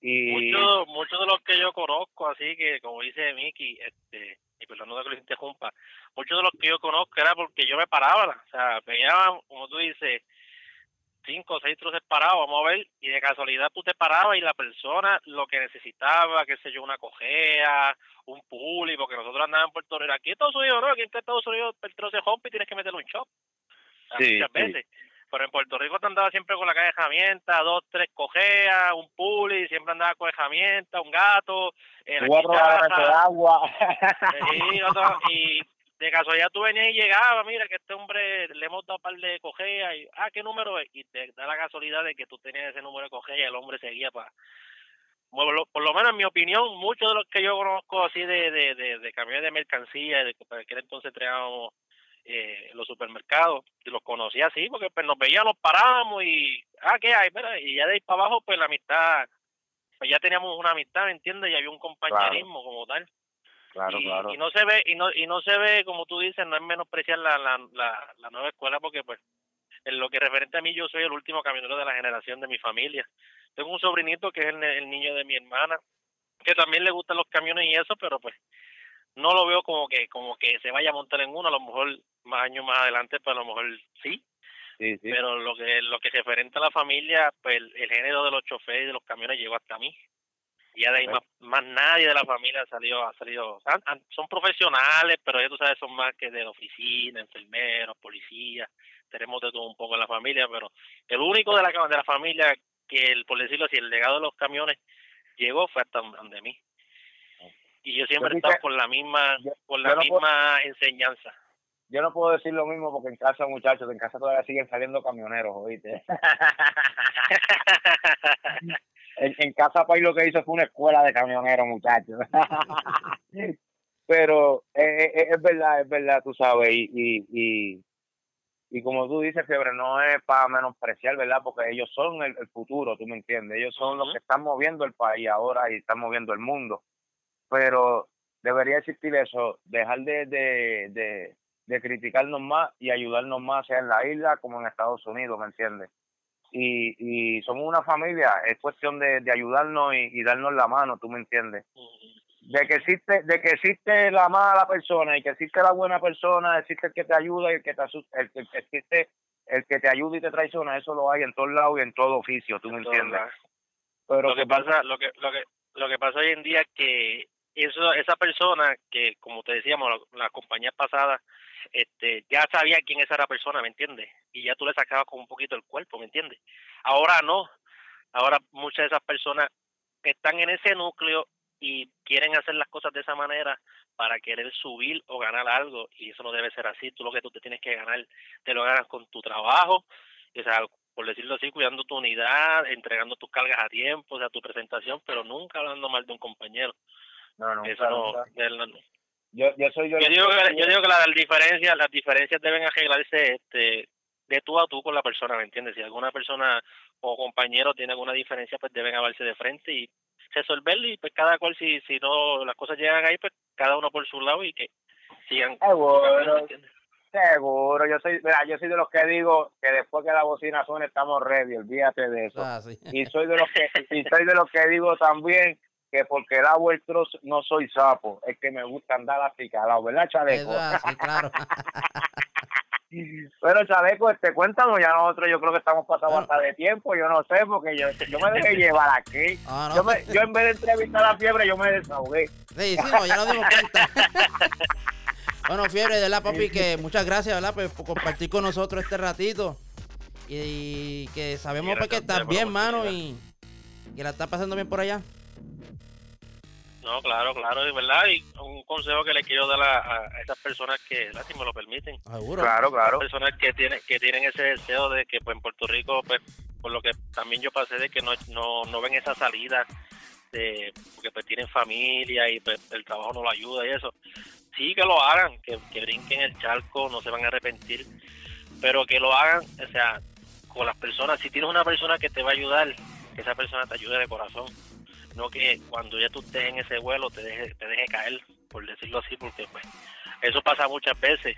Y... Muchos mucho de los que yo conozco, así que como dice Miki, este, y perdón no que lo interrumpa, muchos de los que yo conozco era porque yo me paraba, o sea, veía, como tú dices, cinco o seis troces parados, vamos a ver, y de casualidad tú te parabas y la persona lo que necesitaba, qué sé yo, una cojea, un puli, porque nosotros andábamos en Puerto Rico, aquí en Estados Unidos, ¿no? Aquí en Estados Unidos el troce y tienes que meterle un shop, muchas veces. Pero en Puerto Rico te andaba siempre con la caja de herramientas, dos, tres cojeas, un puli, siempre andaba con herramientas, un gato, eh, la agua. y de casualidad tú venías y llegabas, mira que este hombre le hemos dado un par de cojeas y, ah, ¿qué número es? Y te da la casualidad de que tú tenías ese número de cojea y el hombre seguía para... Bueno, por lo menos en mi opinión, muchos de los que yo conozco así de, de, de, de camiones de mercancía, de que para aquel entonces traíamos eh, los supermercados, y los conocía así, porque pues nos veíamos, nos parábamos y, ah, ¿qué hay? y ya de ahí para abajo, pues la amistad, pues ya teníamos una amistad, ¿me entiendes? Y había un compañerismo como tal. Claro, y, claro. y no se ve, y no, y no se ve, como tú dices, no es menospreciar la, la, la, la nueva escuela, porque pues en lo que referente a mí, yo soy el último camionero de la generación de mi familia. Tengo un sobrinito que es el, el niño de mi hermana, que también le gustan los camiones y eso, pero pues no lo veo como que como que se vaya a montar en uno, a lo mejor más años más adelante, pues a lo mejor sí. Sí, sí. Pero lo que lo que referente a la familia, pues el, género de los choferes y de los camiones llegó hasta mí. Y ya de ahí más, más, nadie de la familia ha salido, ha salido, son profesionales, pero ellos tú sabes, son más que de oficina, enfermeros, policías, tenemos de todo un poco en la familia, pero el único de la de la familia que, el, por decirlo así, el legado de los camiones llegó fue hasta donde mí y yo siempre he estado con la misma con la misma enseñanza yo no puedo decir lo mismo porque en casa muchachos en casa todavía siguen saliendo camioneros oíste [LAUGHS] en, casa Pai lo que hizo fue una escuela de camioneros muchachos [LAUGHS] pero eh, eh, es verdad es verdad tú sabes y, y, y como tú dices, Fiebre, no es para menospreciar, ¿verdad? Porque ellos son el, futuro, tú me entiendes. Ellos son los que están moviendo el país ahora y están moviendo el mundo pero debería existir eso, dejar de, de, de, criticarnos más y ayudarnos más, sea en la isla como en Estados Unidos, ¿me entiendes? Y, y somos una familia, es cuestión de, de ayudarnos y, darnos la mano, ¿tú me entiendes? De que existe de que existe la mala persona y que existe la buena persona, existe el que te ayuda y el que te el, el, existe el que te ayuda y te traiciona, eso lo hay en todos lados y en todo oficio, ¿tú me entiendes? Pero lo que pasa, lo que, lo que, lo que pasa hoy en día es que eso, esa persona que, como te decíamos, la, compañía pasada, este, ya sabía quién esa era la persona, ¿me entiendes? Y ya tú le sacabas con un poquito el cuerpo, ¿me entiendes? Ahora no. Ahora muchas de esas personas están en ese núcleo y quieren hacer las cosas de esa manera para querer subir o ganar algo y eso no debe ser así. Tú lo que tú te tienes que ganar, te lo ganas con tu trabajo, o sea, por decirlo así, cuidando tu unidad, entregando tus cargas a tiempo, o sea, tu presentación, pero nunca hablando mal de un compañero. No, no, Eso no, Yo, yo, soy yo, yo digo que, yo digo que las diferencias, las diferencias deben arreglarse este, de tú a tú con la persona, ¿me entiendes? Si alguna persona o compañero tiene alguna diferencia, pues deben hablarse de frente y resolverlo y pues cada cual, si, si no las cosas llegan ahí, pues cada uno por su lado y que sigan. Seguro, seguro. Yo soy, mira, yo soy de los que digo que después que la bocina suene estamos ready, olvídate de eso. Ah, y soy de los que y soy de los que digo también que porque da vuestros no soy sapo, es que me gusta andar acicalado, ¿verdad, Chaleco? Sí, claro. [LAUGHS] Pero Chaleco, este, cuéntanos, ya nosotros yo creo que estamos pasando hasta de tiempo, yo no sé, porque yo, yo me dejé llevar aquí. Ah, yo, me, yo en vez de entrevistar a la fiebre, yo me desahogué. Sí, sí, no, ya nos dimos cuenta. [LAUGHS] bueno, fiebre, de la papi, que muchas gracias, ¿verdad? Pues, por compartir con nosotros este ratito. Y, que sabemos pues, que estás bien, mano, y que la estás pasando bien por allá. No, claro, claro, de verdad. Y un consejo que le quiero dar a, esas personas que, si me lo permiten. Seguro. Claro, claro. personas que tienen, que tienen ese deseo de que pues, en Puerto Rico, pues, por lo que también yo pasé, de que no, no, no ven esa salida, de porque pues tienen familia y pues, el trabajo no lo ayuda y eso. sí que lo hagan, que, que brinquen el charco, no se van a arrepentir, pero que lo hagan, o sea, con las personas, si tienes una persona que te va a ayudar, que esa persona te ayude de corazón, no que cuando ya tú estés en ese vuelo te deje, te deje caer, por decirlo así, porque pues eso pasa muchas veces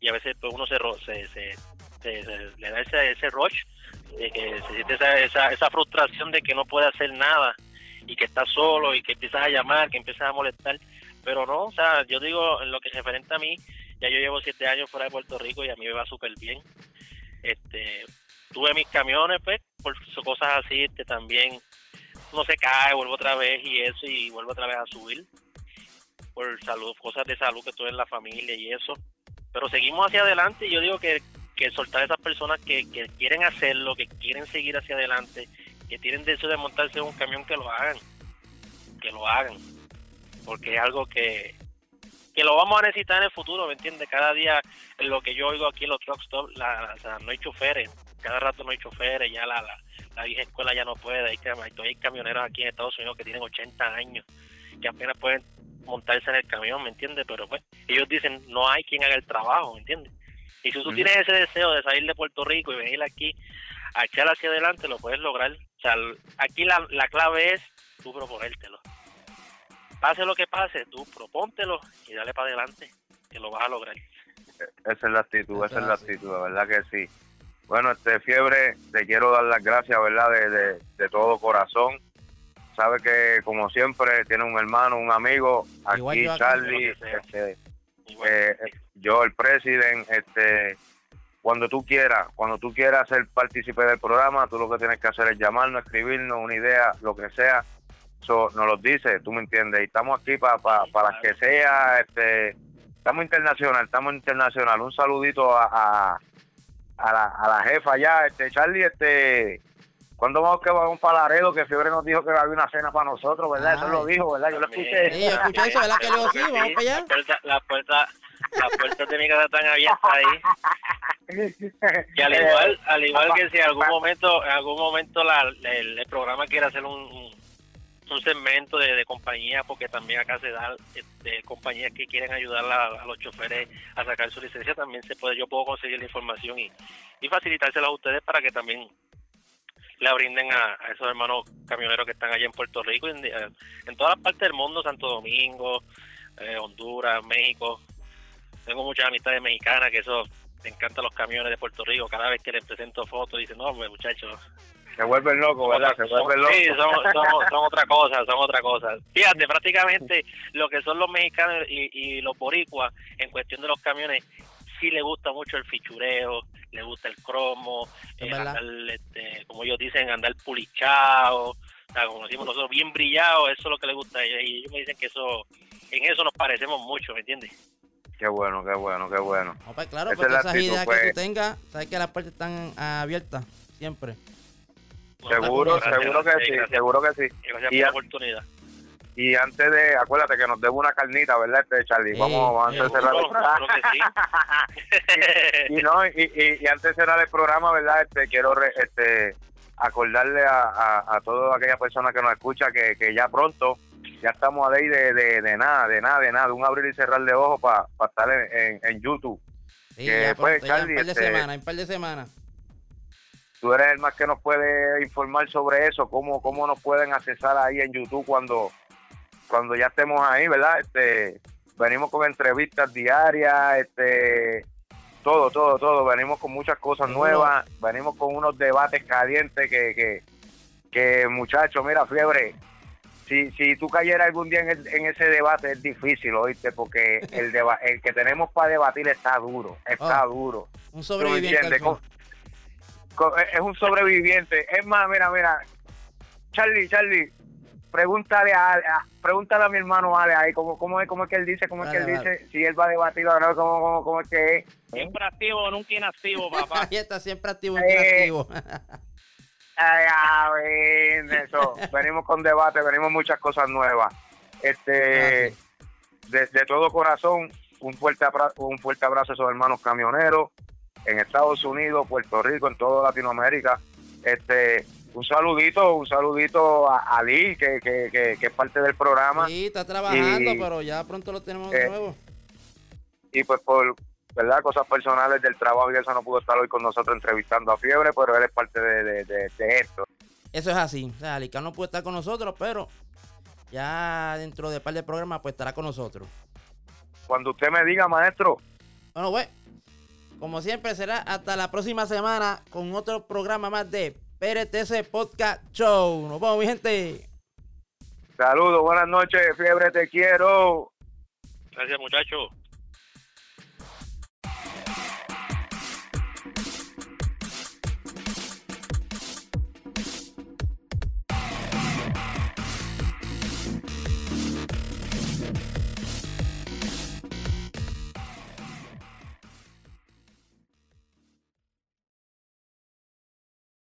y a veces pues uno se, se, se, se le da ese, ese rush de que se siente esa, esa, esa frustración de que no puede hacer nada y que está solo y que empiezas a llamar, que empiezas a molestar, pero no, o sea, yo digo, en lo que se referente a mí, ya yo llevo siete años fuera de Puerto Rico y a mí me va súper bien. Este, tuve mis camiones, pues, por cosas así, este, también uno se cae, vuelvo otra vez y eso, y vuelvo otra vez a subir por salud, cosas de salud que tuve en la familia y eso. Pero seguimos hacia adelante y yo digo que, que soltar a esas personas que, que quieren hacerlo, que quieren seguir hacia adelante, que tienen deseo de montarse en un camión, que lo hagan, que lo hagan, porque es algo que, que lo vamos a necesitar en el futuro, ¿me entiendes? Cada día, lo que yo oigo aquí en los truck stop, la, sea, no hay choferes, cada rato no hay choferes, ya la, la, la vieja escuela ya no puede, hay, hay camioneros aquí en Estados Unidos que tienen 80 años, que apenas pueden montarse en el camión, ¿me entiendes? Pero pues ellos dicen, no hay quien haga el trabajo, ¿me entiendes? Y si tú tienes ese deseo de salir de Puerto Rico y venir aquí a echar hacia adelante, lo puedes lograr. O sea, aquí la, la clave es tú proponértelo. Pase lo que pase, tú propóntelo y dale para adelante, que lo vas a lograr. Esa es la actitud, esa es la actitud, la verdad que sí. Bueno, este Fiebre, te quiero dar las gracias, ¿verdad? De, de, de todo corazón. Sabe que como siempre tiene un hermano, un amigo, aquí Charlie, este, eh, yo el presidente, este, cuando tú quieras, cuando tú quieras ser partícipe del programa, tú lo que tienes que hacer es llamarnos, escribirnos una idea, lo que sea, eso nos lo dice, tú me entiendes, y estamos aquí para para que sea, este, estamos internacional, estamos internacional, un saludito a, a, a la, a la jefa ya, este, Charlie, este, ¿Cuándo vamos que vamos para Laredo? Que Fiebre nos dijo que había una cena para nosotros, ¿verdad? Eso lo dijo, ¿verdad? Yo lo escuché. Sí, yo escuché eso, ¿verdad? Que le digo, sí, vamos para allá. Las puertas las puertas de mi casa están abiertas ahí. Y al [LAUGHS] igual, al igual que si en algún momento, en algún momento la, el, el, programa quiere hacer un, un segmento de, de compañías, porque también acá se da este, compañías que quieren ayudar a, los choferes a sacar su licencia, también se puede, yo puedo conseguir la información y, y facilitársela a ustedes para que también le brinden a, esos hermanos camioneros que están allá en Puerto Rico, en, en todas partes del mundo, Santo Domingo, eh, Honduras, México. Tengo muchas amistades mexicanas que eso me encantan los camiones de Puerto Rico. Cada vez que les presento fotos, dicen, no, muchachos. Se vuelven locos, ¿verdad? Se vuelven locos. Sí, son, son, son, otra cosa, son otra cosa. Fíjate, prácticamente lo que son los mexicanos y, y los boricuas en cuestión de los camiones, sí le gusta mucho el fichureo, le gusta el cromo, eh, andar, este, como ellos dicen, andar pulichado, o sea, como decimos nosotros, bien brillado, eso es lo que le gusta a ellos. Y ellos me dicen que eso, en eso nos parecemos mucho, ¿me entiendes? Qué bueno, qué bueno, qué bueno. No, pues claro, porque esas actitud, ideas pues. que tú tengas, sabes que las puertas están abiertas siempre. Seguro, seguro que sí, gracias. seguro que sí. Gracias y por la oportunidad. Y antes de, acuérdate que nos debe una carnita, ¿verdad, este Charlie? Sí, vamos, vamos a cerrar el programa. [LAUGHS] y, y, no, y, y, y, antes de cerrar el programa, ¿verdad? Este, quiero re, este, acordarle a, a, a toda aquella persona que nos escucha que, que ya pronto, ya estamos a ley de, de, de, nada, de nada, de nada, un abrir y cerrar de ojos para pa estar en, en, en, YouTube. Sí, que ya, pues, Charlie, ya un par de este, semanas, un par de semanas tú eres el más que nos puede informar sobre eso, cómo, cómo nos pueden accesar ahí en YouTube cuando cuando ya estemos ahí, ¿verdad? Este, venimos con entrevistas diarias, este, todo, todo, todo. Venimos con muchas cosas nuevas, venimos con unos debates calientes que, que, que muchachos, mira, fiebre. Si, si tú cayeras algún día en, el, en ese debate es difícil, ¿oíste? Porque [LAUGHS] el deba el que tenemos para debatir está duro, está oh, duro. Un sobreviviente. Es un sobreviviente. Es más, mira, mira, Charlie, Charlie, pregúntale a, a, pregúntale a mi hermano Ale ahí cómo, cómo, es, cómo es que él dice, cómo es que él dice, si él va a debatir o no, cómo, cómo, cómo es que es. Siempre activo, nunca inactivo, [LAUGHS] papá. Ahí está, siempre activo, nunca eh, inactivo. Ay, a ver, eso. [LAUGHS] venimos con debate, venimos muchas cosas nuevas. Este, de, de, todo corazón, un fuerte, un fuerte abrazo a esos hermanos camioneros en Estados Unidos, Puerto Rico, en toda Latinoamérica. Este, un saludito, un saludito a Ali, que, que, que, que, es parte del programa. Sí, está trabajando, y, pero ya pronto lo tenemos de eh, nuevo. y pues por verdad cosas personales del trabajo y eso no pudo estar hoy con nosotros entrevistando a Fiebre, pero él es parte de, de, de, esto. Eso es así, o sea, Licano no puede estar con nosotros, pero ya dentro de par de programas pues estará con nosotros. Cuando usted me diga, maestro. Bueno, pues, como siempre será hasta la próxima semana con otro programa más de PRTC Podcast Show. Nos vemos, mi gente. Saludos, buenas noches, Fiebre, te quiero. Gracias, muchachos.